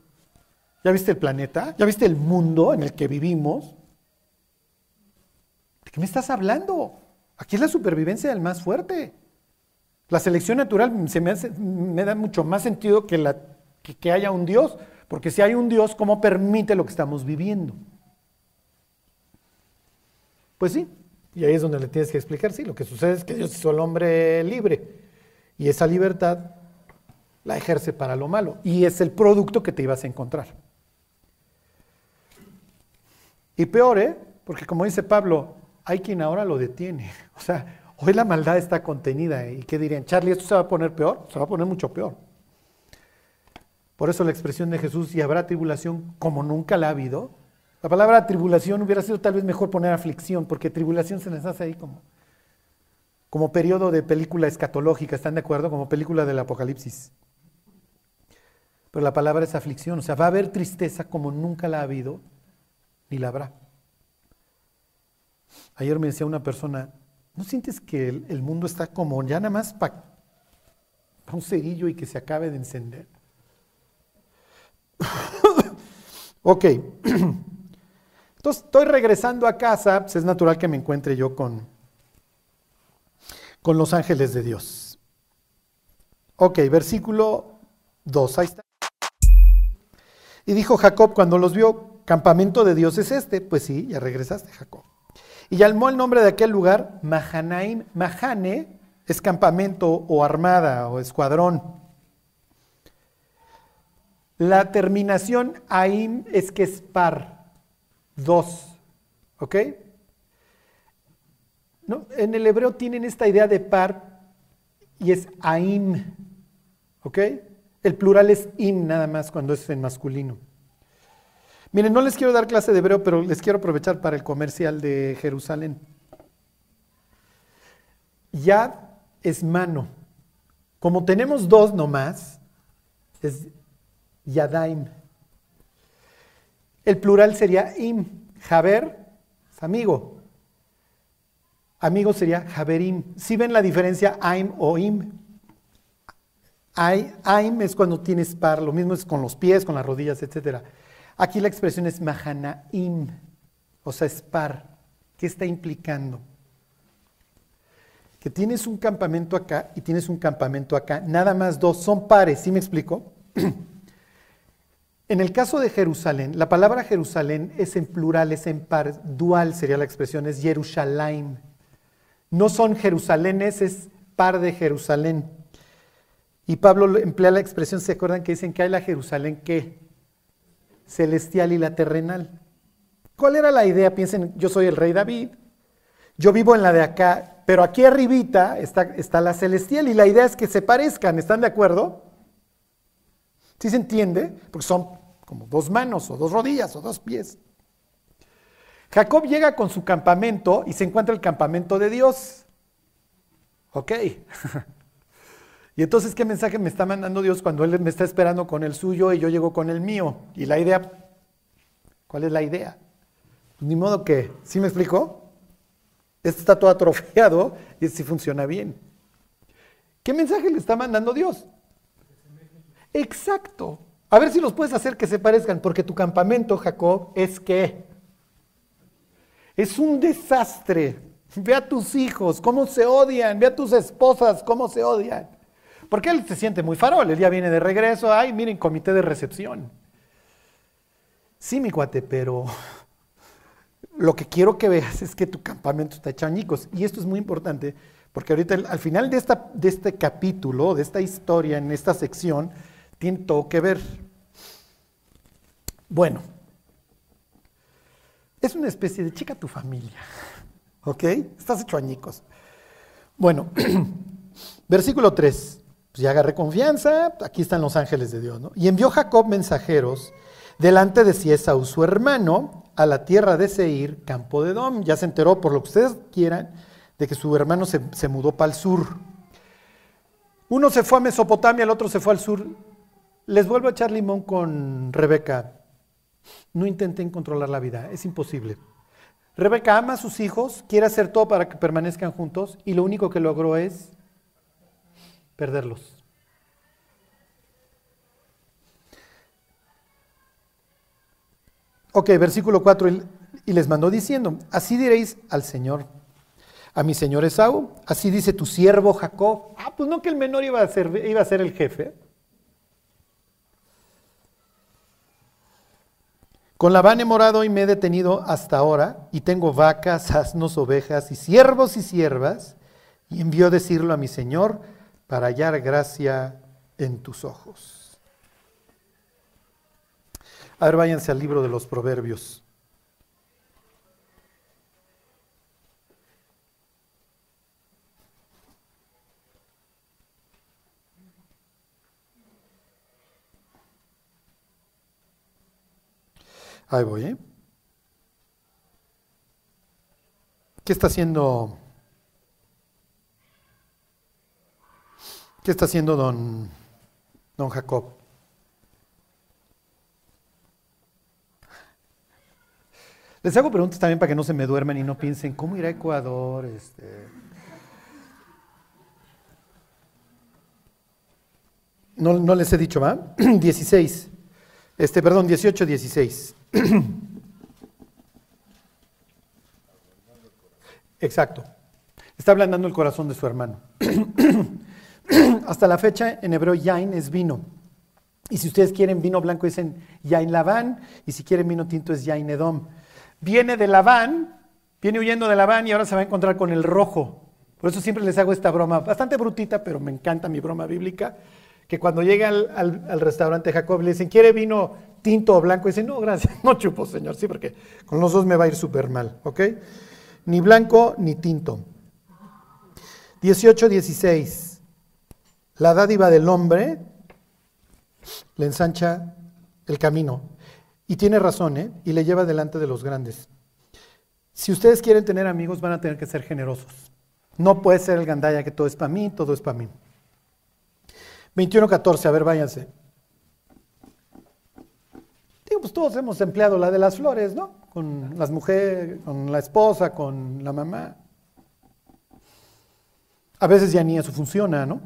¿Ya viste el planeta? ¿Ya viste el mundo en el que vivimos? ¿De qué me estás hablando? Aquí es la supervivencia del más fuerte. La selección natural se me, me da mucho más sentido que, que, haya un Dios, porque si hay un Dios, ¿cómo permite lo que estamos viviendo? Pues sí, y ahí es donde le tienes que explicar, sí, lo que sucede es que Dios hizo al hombre libre y esa libertad la ejerce para lo malo y es el producto que te ibas a encontrar. Y peor, ¿eh? Porque como dice Pablo, hay quien ahora lo detiene. O sea, Hoy la maldad está contenida. ¿Y qué dirían? Charlie, ¿esto se va a poner peor? Se va a poner mucho peor. Por eso la expresión de Jesús, y habrá tribulación como nunca la ha habido. La palabra tribulación hubiera sido tal vez mejor poner aflicción, porque tribulación se les hace ahí como, como periodo de película escatológica, ¿están de acuerdo? Como película del Apocalipsis. Pero la palabra es aflicción, o sea, va a haber tristeza como nunca la ha habido, ni la habrá. Ayer me decía una persona, ¿No sientes que el, mundo está como ya nada más para un cerillo y que se acabe de encender? ok. Entonces estoy regresando a casa, pues es natural que me encuentre yo con, con los ángeles de Dios. Ok, versículo 2, ahí está. Y dijo Jacob cuando los vio, campamento de Dios es este. Pues sí, ya regresaste, Jacob. Y llamó el nombre de aquel lugar Mahanaim. Mahane es campamento o armada o escuadrón. La terminación Aim es que es par, dos. ¿Ok? ¿No? En el hebreo tienen esta idea de par y es Aim. ¿Ok? El plural es im nada más cuando es en masculino. Miren, no les quiero dar clase de hebreo, pero les quiero aprovechar para el comercial de Jerusalén. Ya es mano. Como tenemos dos nomás, es Yadaim. El plural sería im. Jaber es amigo. Amigo sería Jaberim. Si ven la diferencia aim o im? Aim es cuando tienes par, lo mismo es con los pies, con las rodillas, etcétera. Aquí la expresión es mahanaim, o sea, es par. ¿Qué está implicando? Que tienes un campamento acá y tienes un campamento acá, nada más dos, son pares, ¿sí me explico? en el caso de Jerusalén, la palabra Jerusalén es en plural, es en par, dual sería la expresión, es Jerusalén. No son Jerusalénes, es par de Jerusalén. Y Pablo emplea la expresión, ¿se acuerdan que dicen que hay la Jerusalén que celestial y la terrenal. ¿Cuál era la idea? Piensen, yo soy el rey David, yo vivo en la de acá, pero aquí arribita está, está la celestial y la idea es que se parezcan, ¿están de acuerdo? ¿Sí se entiende? Porque son como dos manos o dos rodillas o dos pies. Jacob llega con su campamento y se encuentra el campamento de Dios. Ok. Y entonces, ¿qué mensaje me está mandando Dios cuando Él me está esperando con el suyo y yo llego con el mío? Y la idea, ¿cuál es la idea? Pues ni modo que, ¿sí me explico? Este está todo atrofiado y este sí funciona bien. ¿Qué mensaje le está mandando Dios? Exacto. A ver si los puedes hacer que se parezcan, porque tu campamento, Jacob, es que es un desastre. Ve a tus hijos, cómo se odian, ve a tus esposas, cómo se odian. Porque él se siente muy farol, el día viene de regreso, ay, miren, comité de recepción. Sí, mi cuate, pero lo que quiero que veas es que tu campamento está hecho. Y esto es muy importante, porque ahorita al final de, esta, de este capítulo, de esta historia, en esta sección, tiene todo que ver. Bueno, es una especie de chica tu familia, ¿ok? Estás hecho añicos. Bueno, versículo 3 pues ya agarré confianza, aquí están los ángeles de Dios, ¿no? Y envió Jacob mensajeros delante de Ciesau, su hermano, a la tierra de Seir, campo de Dom. Ya se enteró, por lo que ustedes quieran, de que su hermano se, se mudó para el sur. Uno se fue a Mesopotamia, el otro se fue al sur. Les vuelvo a echar limón con Rebeca. No intenten controlar la vida, es imposible. Rebeca ama a sus hijos, quiere hacer todo para que permanezcan juntos y lo único que logró es perderlos. Ok, versículo 4, y les mandó diciendo, así diréis al Señor, a mi señor Esaú, así dice tu siervo Jacob. Ah, pues no que el menor iba a ser, iba a ser el jefe. Con Labán he morado y me he detenido hasta ahora, y tengo vacas, asnos, ovejas, y siervos y siervas, y envió decirlo a mi Señor para hallar gracia en tus ojos. A ver, váyanse al libro de los Proverbios. Ahí voy, ¿eh? ¿Qué está haciendo? ¿Qué está haciendo don, don Jacob? Les hago preguntas también para que no se me duerman y no piensen, ¿cómo irá a Ecuador? Este... No, no les he dicho, ¿va? 16. Este, perdón, 18, 16. Exacto. Está ablandando el corazón de su hermano. Hasta la fecha, en hebreo, yain es vino. Y si ustedes quieren vino blanco, dicen yain Labán. Y si quieren vino tinto, es yain Edom. Viene de Labán, viene huyendo de Labán y ahora se va a encontrar con el rojo. Por eso siempre les hago esta broma, bastante brutita, pero me encanta mi broma bíblica que cuando llega al, restaurante Jacob le dicen, ¿quiere vino tinto o blanco? Dice, no, gracias, no chupo, señor, sí, porque con los dos me va a ir súper mal, ¿ok? Ni blanco ni tinto. 18, 16. La dádiva del hombre le ensancha el camino. Y tiene razón, ¿eh? Y le lleva delante de los grandes. Si ustedes quieren tener amigos, van a tener que ser generosos. No puede ser el gandaya que todo es para mí, todo es para mí. 21.14, a ver, váyanse. Pues todos hemos empleado la de las flores, ¿no? Con las mujeres, con la esposa, con la mamá. A veces ya ni eso funciona, ¿no?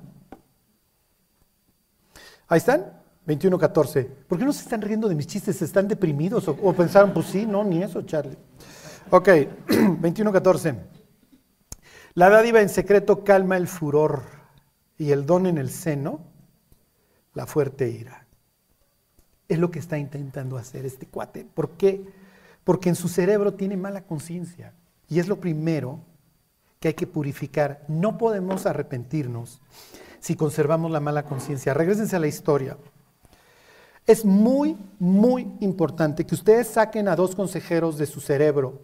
Ahí están, 21.14. ¿Por qué no se están riendo de mis chistes? ¿Están deprimidos? ¿O, o pensaron, pues sí, no, ni eso, Charlie? Ok, 21.14. La dádiva en secreto calma el furor y el don en el seno la fuerte ira. Es lo que está intentando hacer este cuate. ¿Por qué? Porque en su cerebro tiene mala conciencia. Y es lo primero que hay que purificar. No podemos arrepentirnos si conservamos la mala conciencia. Regrésense a la historia. Es muy, muy importante que ustedes saquen a dos consejeros de su cerebro.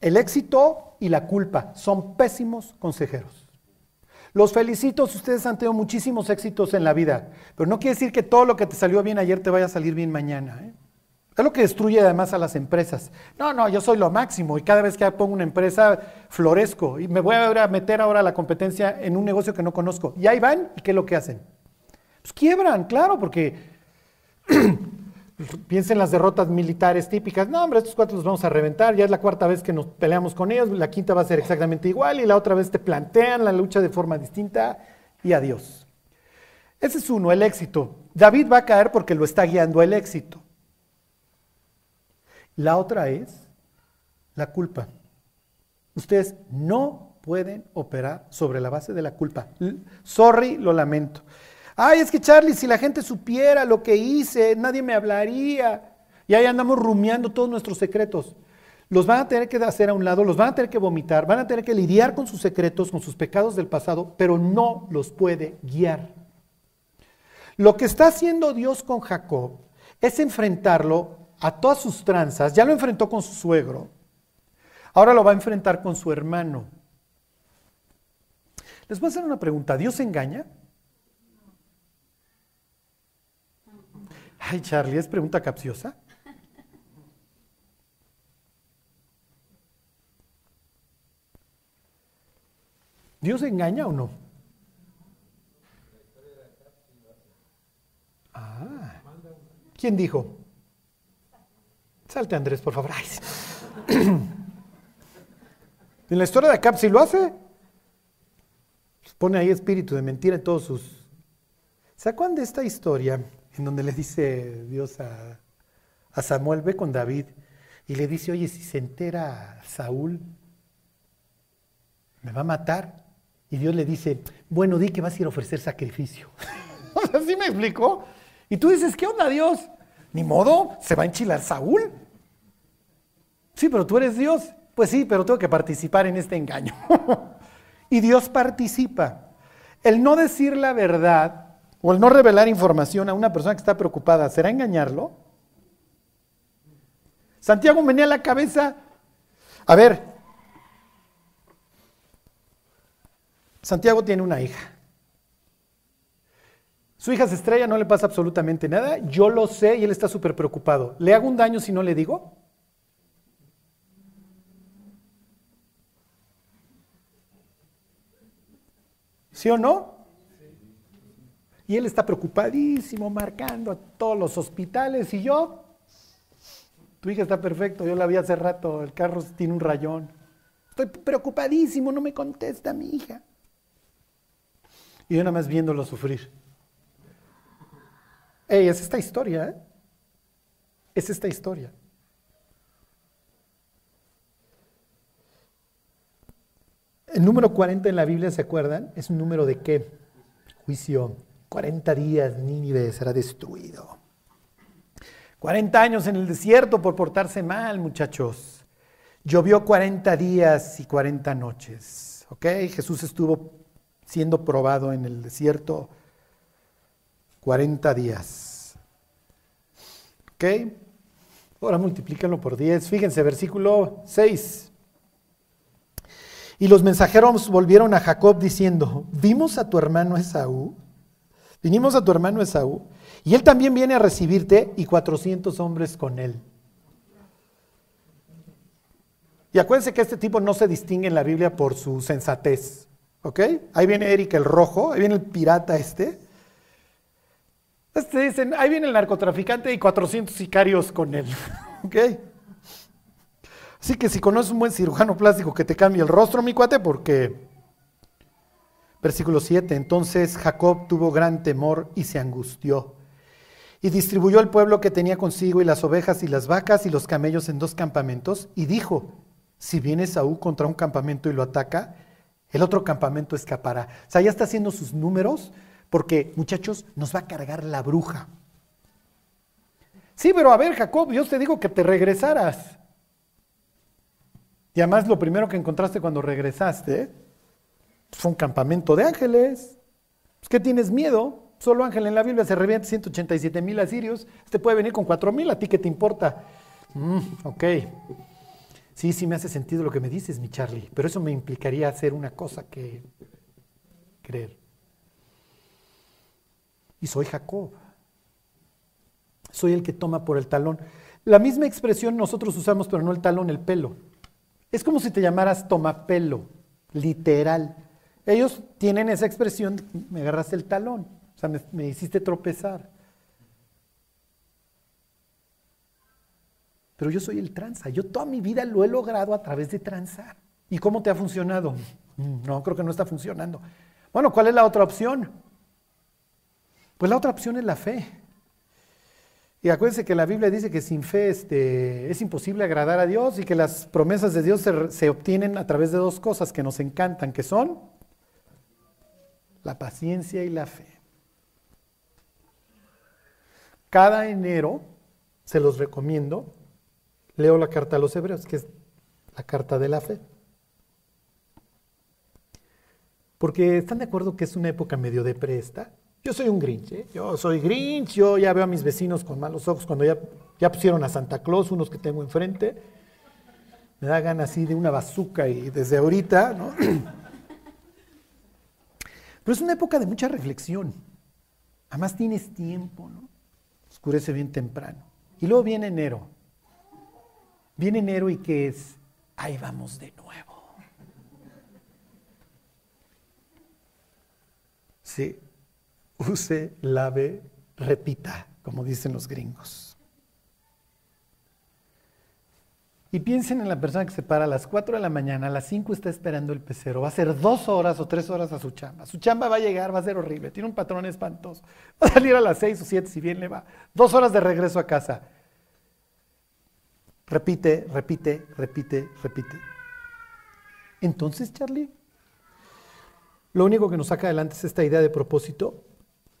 El éxito y la culpa son pésimos consejeros. Los felicito ustedes han tenido muchísimos éxitos en la vida, pero no quiere decir que todo lo que te salió bien ayer te vaya a salir bien mañana. ¿eh? Es lo que destruye además a las empresas. No, no, yo soy lo máximo y cada vez que pongo una empresa florezco y me voy a meter ahora a la competencia en un negocio que no conozco. Y ahí van y ¿qué es lo que hacen? Pues quiebran, claro, porque Piensen en las derrotas militares típicas. No, hombre, estos cuatro los vamos a reventar. Ya es la cuarta vez que nos peleamos con ellos. La quinta va a ser exactamente igual. Y la otra vez te plantean la lucha de forma distinta. Y adiós. Ese es uno, el éxito. David va a caer porque lo está guiando el éxito. La otra es la culpa. Ustedes no pueden operar sobre la base de la culpa. Sorry, lo lamento. Ay, es que Charlie, si la gente supiera lo que hice, nadie me hablaría. Y ahí andamos rumiando todos nuestros secretos. Los van a tener que hacer a un lado, los van a tener que vomitar, van a tener que lidiar con sus secretos, con sus pecados del pasado, pero no los puede guiar. Lo que está haciendo Dios con Jacob es enfrentarlo a todas sus tranzas. Ya lo enfrentó con su suegro. Ahora lo va a enfrentar con su hermano. Les voy a hacer una pregunta. ¿Dios engaña? Ay, Charlie, ¿es pregunta capciosa? ¿Dios engaña o no? Ah. ¿Quién dijo? Salte Andrés, por favor. En la historia de Acab sí lo hace. Pone ahí espíritu de mentira en todos sus... ¿Se acuerdan de esta historia en donde le dice Dios a, a Samuel, ve con David, y le dice, oye, si se entera Saúl, me va a matar. Y Dios le dice, bueno, di que vas a ir a ofrecer sacrificio. Así me explicó. Y tú dices, ¿qué onda Dios? Ni modo, se va a enchilar Saúl. Sí, pero tú eres Dios. Pues sí, pero tengo que participar en este engaño. y Dios participa. El no decir la verdad o el no revelar información a una persona que está preocupada, ¿será engañarlo? Santiago venía a la cabeza. A ver, Santiago tiene una hija. Su hija se estrella, no le pasa absolutamente nada. Yo lo sé y él está súper preocupado. ¿Le hago un daño si no le digo? ¿Sí o no? Y él está preocupadísimo, marcando a todos los hospitales. Y yo, tu hija está perfecto, yo la vi hace rato, el carro tiene un rayón. Estoy preocupadísimo, no me contesta mi hija. Y yo nada más viéndolo sufrir. Ey, es esta historia, ¿eh? Es esta historia. El número 40 en la Biblia, ¿se acuerdan? Es un número de qué? Juicio. 40 días Nínive será destruido. 40 años en el desierto por portarse mal, muchachos. Llovió 40 días y 40 noches. ¿Ok? Jesús estuvo siendo probado en el desierto 40 días. ¿Ok? Ahora multiplíquenlo por 10. Fíjense, versículo 6. Y los mensajeros volvieron a Jacob diciendo, vimos a tu hermano Esaú, vinimos a tu hermano Esaú, y él también viene a recibirte y 400 hombres con él. Y acuérdense que este tipo no se distingue en la Biblia por su sensatez. ¿Ok? Ahí viene Eric el rojo, ahí viene el pirata este. Este dicen, ahí viene el narcotraficante y 400 sicarios con él. ¿Ok? Así que si conoces un buen cirujano plástico que te cambie el rostro, mi cuate, porque... Versículo 7, entonces Jacob tuvo gran temor y se angustió. Y distribuyó el pueblo que tenía consigo y las ovejas y las vacas y los camellos en dos campamentos y dijo, si viene Saúl contra un campamento y lo ataca, el otro campamento escapará. O sea, ya está haciendo sus números porque, muchachos, nos va a cargar la bruja. Sí, pero a ver, Jacob, yo te digo que te regresaras. Y además lo primero que encontraste cuando regresaste fue un campamento de ángeles. Pues, ¿Qué tienes miedo? Solo ángel en la Biblia se revienta 187 mil asirios. Este puede venir con 4 mil, ¿a ti qué te importa? Mm, ok. Sí, sí me hace sentido lo que me dices, mi Charlie, pero eso me implicaría hacer una cosa que creer y soy Jacob. Soy el que toma por el talón. La misma expresión nosotros usamos, pero no el talón, el pelo. Es como si te llamaras toma pelo, literal. Ellos tienen esa expresión, me agarraste el talón, o sea, me, hiciste tropezar. Pero yo soy el tranza, yo toda mi vida lo he logrado a través de transar. ¿Y cómo te ha funcionado? No, creo que no está funcionando. Bueno, ¿cuál es la otra opción? Pues la otra opción es la fe. Y acuérdense que la Biblia dice que sin fe este, es imposible agradar a Dios y que las promesas de Dios se, se obtienen a través de dos cosas que nos encantan, que son la paciencia y la fe. Cada enero, se los recomiendo, leo la carta a los hebreos, que es la carta de la fe. Porque están de acuerdo que es una época medio de presta. Yo soy un Grinch, ¿eh? yo soy Grinch, yo ya veo a mis vecinos con malos ojos cuando ya, ya pusieron a Santa Claus, unos que tengo enfrente. Me da ganas así de una bazuca y desde ahorita, ¿no? Pero es una época de mucha reflexión. Además tienes tiempo, ¿no? Oscurece bien temprano. Y luego viene enero. Viene enero y ¿qué es? Ahí vamos de nuevo. Sí, use, lave, repita, como dicen los gringos. Y piensen en la persona que se para a las 4 de la mañana, a las 5 está esperando el pecero, va a ser dos horas o tres horas a su chamba. Su chamba va a llegar, va a ser horrible, tiene un patrón espantoso. Va a salir a las 6 o 7 si bien le va. Dos horas de regreso a casa. Repite, repite, repite, repite. Entonces, Charlie, lo único que nos saca adelante es esta idea de propósito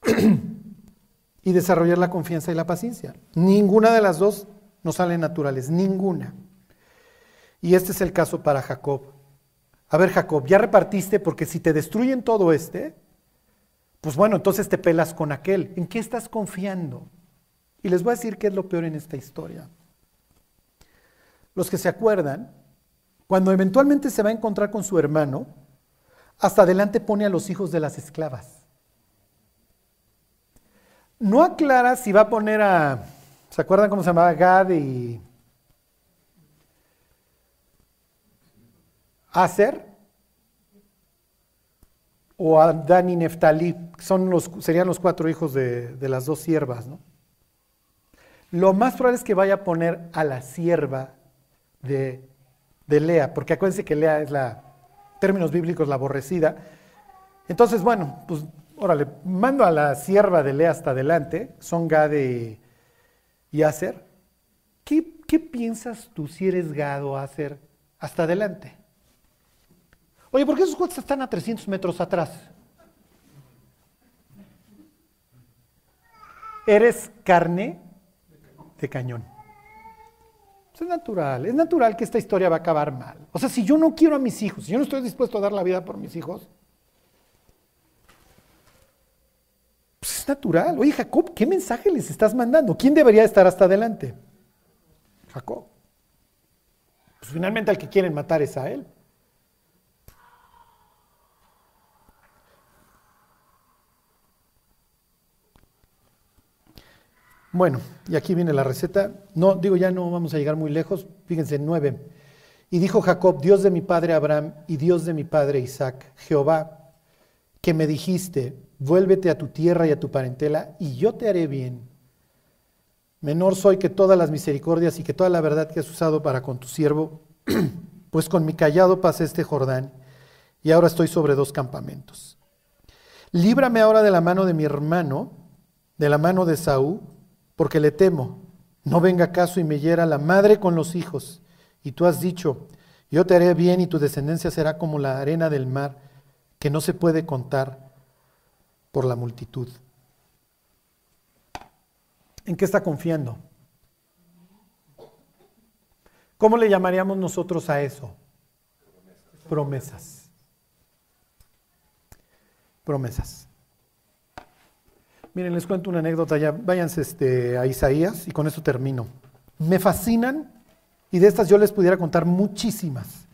y desarrollar la confianza y la paciencia. Ninguna de las dos nos salen naturales, ninguna. Y este es el caso para Jacob. A ver, Jacob, ya repartiste porque si te destruyen todo este, pues bueno, entonces te pelas con aquel. ¿En qué estás confiando? Y les voy a decir qué es lo peor en esta historia. Los que se acuerdan, cuando eventualmente se va a encontrar con su hermano, hasta adelante pone a los hijos de las esclavas. No aclara si va a poner a, ¿se acuerdan cómo se llamaba Gad y Aser o a Dan y Neftalí, son los, serían los cuatro hijos de, las dos siervas. ¿no? Lo más probable es que vaya a poner a la sierva de, de Lea, porque acuérdense que Lea es la, términos bíblicos, la aborrecida. Entonces, bueno, pues órale, mando a la sierva de Lea hasta adelante, son Gade y Aser. ¿Qué, ¿Qué, piensas tú si eres Gado o Aser hasta adelante? Oye, ¿por qué esos cuates están a 300 metros atrás? Eres carne de cañón. es natural, es natural que esta historia va a acabar mal. O sea, si yo no quiero a mis hijos, si yo no estoy dispuesto a dar la vida por mis hijos, pues es natural. Oye, Jacob, ¿qué mensaje les estás mandando? ¿Quién debería estar hasta adelante? Jacob. Pues finalmente al que quieren matar es a él. Bueno, y aquí viene la receta. No, digo, ya no vamos a llegar muy lejos. Fíjense, nueve. Y dijo Jacob, Dios de mi padre Abraham y Dios de mi padre Isaac, Jehová, que me dijiste, vuélvete a tu tierra y a tu parentela, y yo te haré bien. Menor soy que todas las misericordias y que toda la verdad que has usado para con tu siervo, pues con mi callado pasé este Jordán, y ahora estoy sobre dos campamentos. Líbrame ahora de la mano de mi hermano, de la mano de Saúl, porque le temo, no venga caso y me hiera la madre con los hijos. Y tú has dicho, yo te haré bien y tu descendencia será como la arena del mar, que no se puede contar por la multitud. ¿En qué está confiando? ¿Cómo le llamaríamos nosotros a eso? Promesas. Promesas. Miren, les cuento una anécdota ya. Váyanse este, a Isaías y con eso termino. Me fascinan y de estas yo les pudiera contar muchísimas.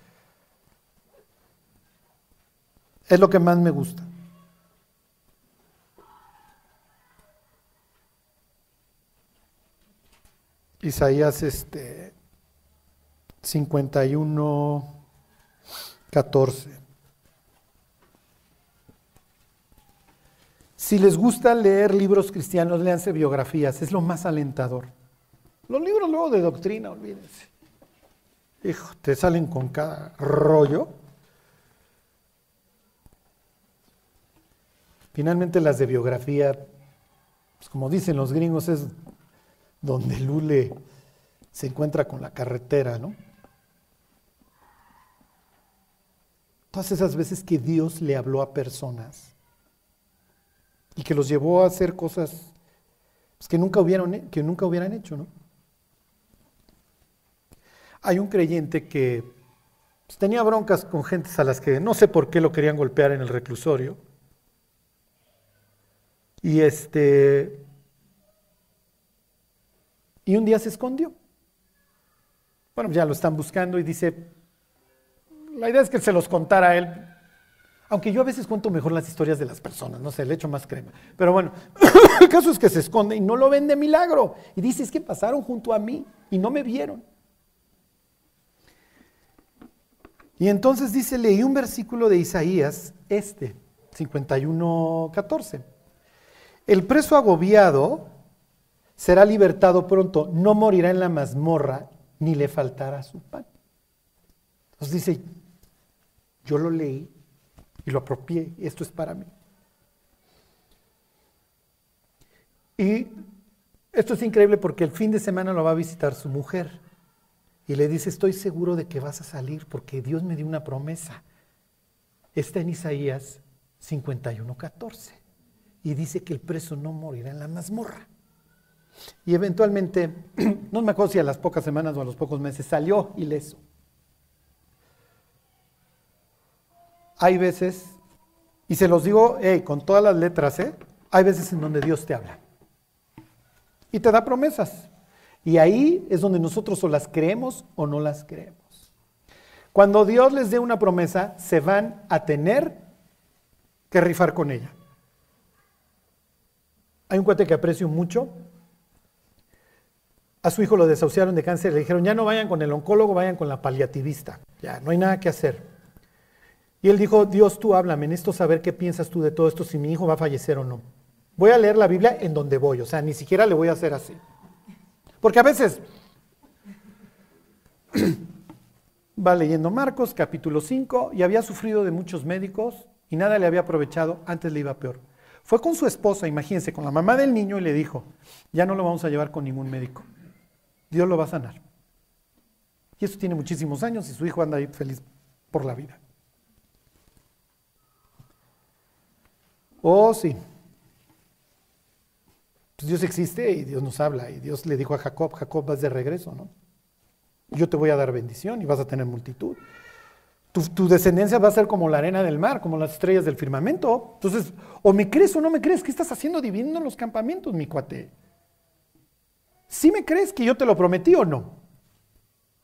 Es lo que más me gusta. Isaías este 51 14 Si les gusta leer libros cristianos, léanse biografías, es lo más alentador. Los libros luego de doctrina, olvídense. Hijo, te salen con cada rollo. Finalmente las de biografía, pues como dicen los gringos, es donde Lule se encuentra con la carretera, ¿no? Todas esas veces que Dios le habló a personas y que los llevó a hacer cosas pues, que, nunca hubieran, que nunca hubieran hecho. ¿no? Hay un creyente que pues, tenía broncas con gentes a las que no sé por qué lo querían golpear en el reclusorio. Y este. Y un día se escondió. Bueno, ya lo están buscando y dice, la idea es que se los contara a él aunque yo a veces cuento mejor las historias de las personas, no sé, le echo más crema. Pero bueno, el caso es que se esconde y no lo ven de milagro. Y dice, es que pasaron junto a mí y no me vieron. Y entonces dice, leí un versículo de Isaías, este, 51, 14. El preso agobiado será libertado pronto, no morirá en la mazmorra, ni le faltará su pan. Entonces dice, yo lo leí y lo apropié, esto es para mí. Y esto es increíble porque el fin de semana lo va a visitar su mujer y le dice, estoy seguro de que vas a salir porque Dios me dio una promesa. Está en Isaías 51.14 y dice que el preso no morirá en la mazmorra. Y eventualmente, no me acuerdo si a las pocas semanas o a los pocos meses, salió ileso. Hay veces, y se los digo con todas las letras, ¿eh? hay veces en donde Dios te habla y te da promesas. Y ahí es donde nosotros o las creemos o no las creemos. Cuando Dios les dé una promesa, se van a tener que rifar con ella. Hay un cuate que aprecio mucho. A su hijo lo desahuciaron de cáncer. Le dijeron, ya no vayan con el oncólogo, vayan con la paliativista. Ya, no hay nada que hacer. Y él dijo, Dios, tú háblame, necesito saber qué piensas tú de todo esto, si mi hijo va a fallecer o no. Voy a leer la Biblia en donde voy, o sea, ni siquiera le voy a hacer así. Porque a veces va leyendo Marcos capítulo 5 y había sufrido de muchos médicos y nada le había aprovechado, antes le iba peor. Fue con su esposa, imagínense, con la mamá del niño y le dijo, ya no lo vamos a llevar con ningún médico, Dios lo va a sanar. Y eso tiene muchísimos años y su hijo anda ahí feliz por la vida. Oh, sí. Pues Dios existe y Dios nos habla. Y Dios le dijo a Jacob, Jacob vas de regreso, ¿no? Yo te voy a dar bendición y vas a tener multitud. Tu, descendencia va a ser como la arena del mar, como las estrellas del firmamento. Entonces, o me crees o no me crees, ¿qué estás haciendo dividiendo los campamentos, mi cuate? ¿Sí me crees que yo te lo prometí o no?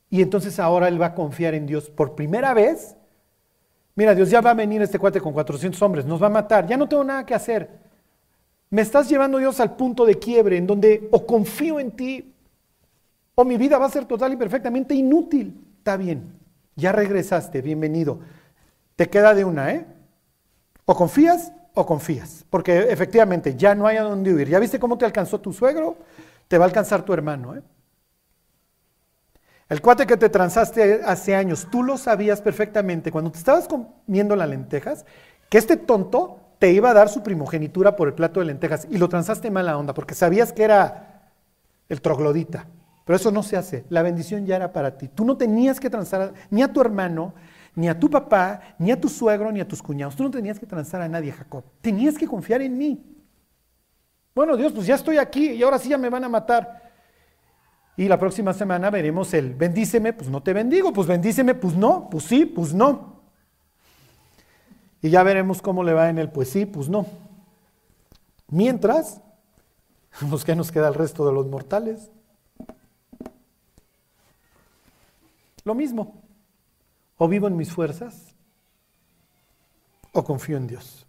Y entonces ahora él va a confiar en Dios por primera vez. Mira, Dios ya va a venir este cuate con 400 hombres, nos va a matar, ya no tengo nada que hacer. Me estás llevando Dios al punto de quiebre en donde o confío en ti o mi vida va a ser total y perfectamente inútil. Está bien, ya regresaste, bienvenido. Te queda de una, ¿eh? O confías o confías, porque efectivamente ya no hay a dónde huir. ¿Ya viste cómo te alcanzó tu suegro? Te va a alcanzar tu hermano, ¿eh? El cuate que te transaste hace años, tú lo sabías perfectamente cuando te estabas comiendo las lentejas, que este tonto te iba a dar su primogenitura por el plato de lentejas y lo transaste mala onda porque sabías que era el troglodita. Pero eso no se hace. La bendición ya era para ti. Tú no tenías que transar ni a tu hermano, ni a tu papá, ni a tu suegro, ni a tus cuñados. Tú no tenías que transar a nadie, Jacob. Tenías que confiar en mí. Bueno, Dios, pues ya estoy aquí y ahora sí ya me van a matar. Y la próxima semana veremos el bendíceme, pues no te bendigo, pues bendíceme, pues no, pues sí, pues no. Y ya veremos cómo le va en el pues sí, pues no. Mientras, pues ¿qué nos queda el resto de los mortales? Lo mismo. O vivo en mis fuerzas o confío en Dios.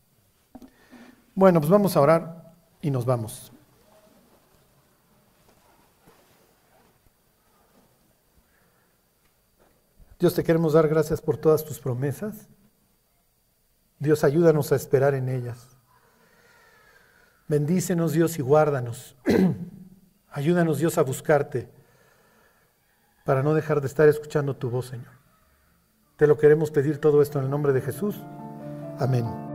Bueno, pues vamos a orar y nos vamos. Dios, te queremos dar gracias por todas tus promesas. Dios, ayúdanos a esperar en ellas. Bendícenos, Dios, y guárdanos. ayúdanos, Dios, a buscarte para no dejar de estar escuchando tu voz, Señor. Te lo queremos pedir todo esto en el nombre de Jesús. Amén.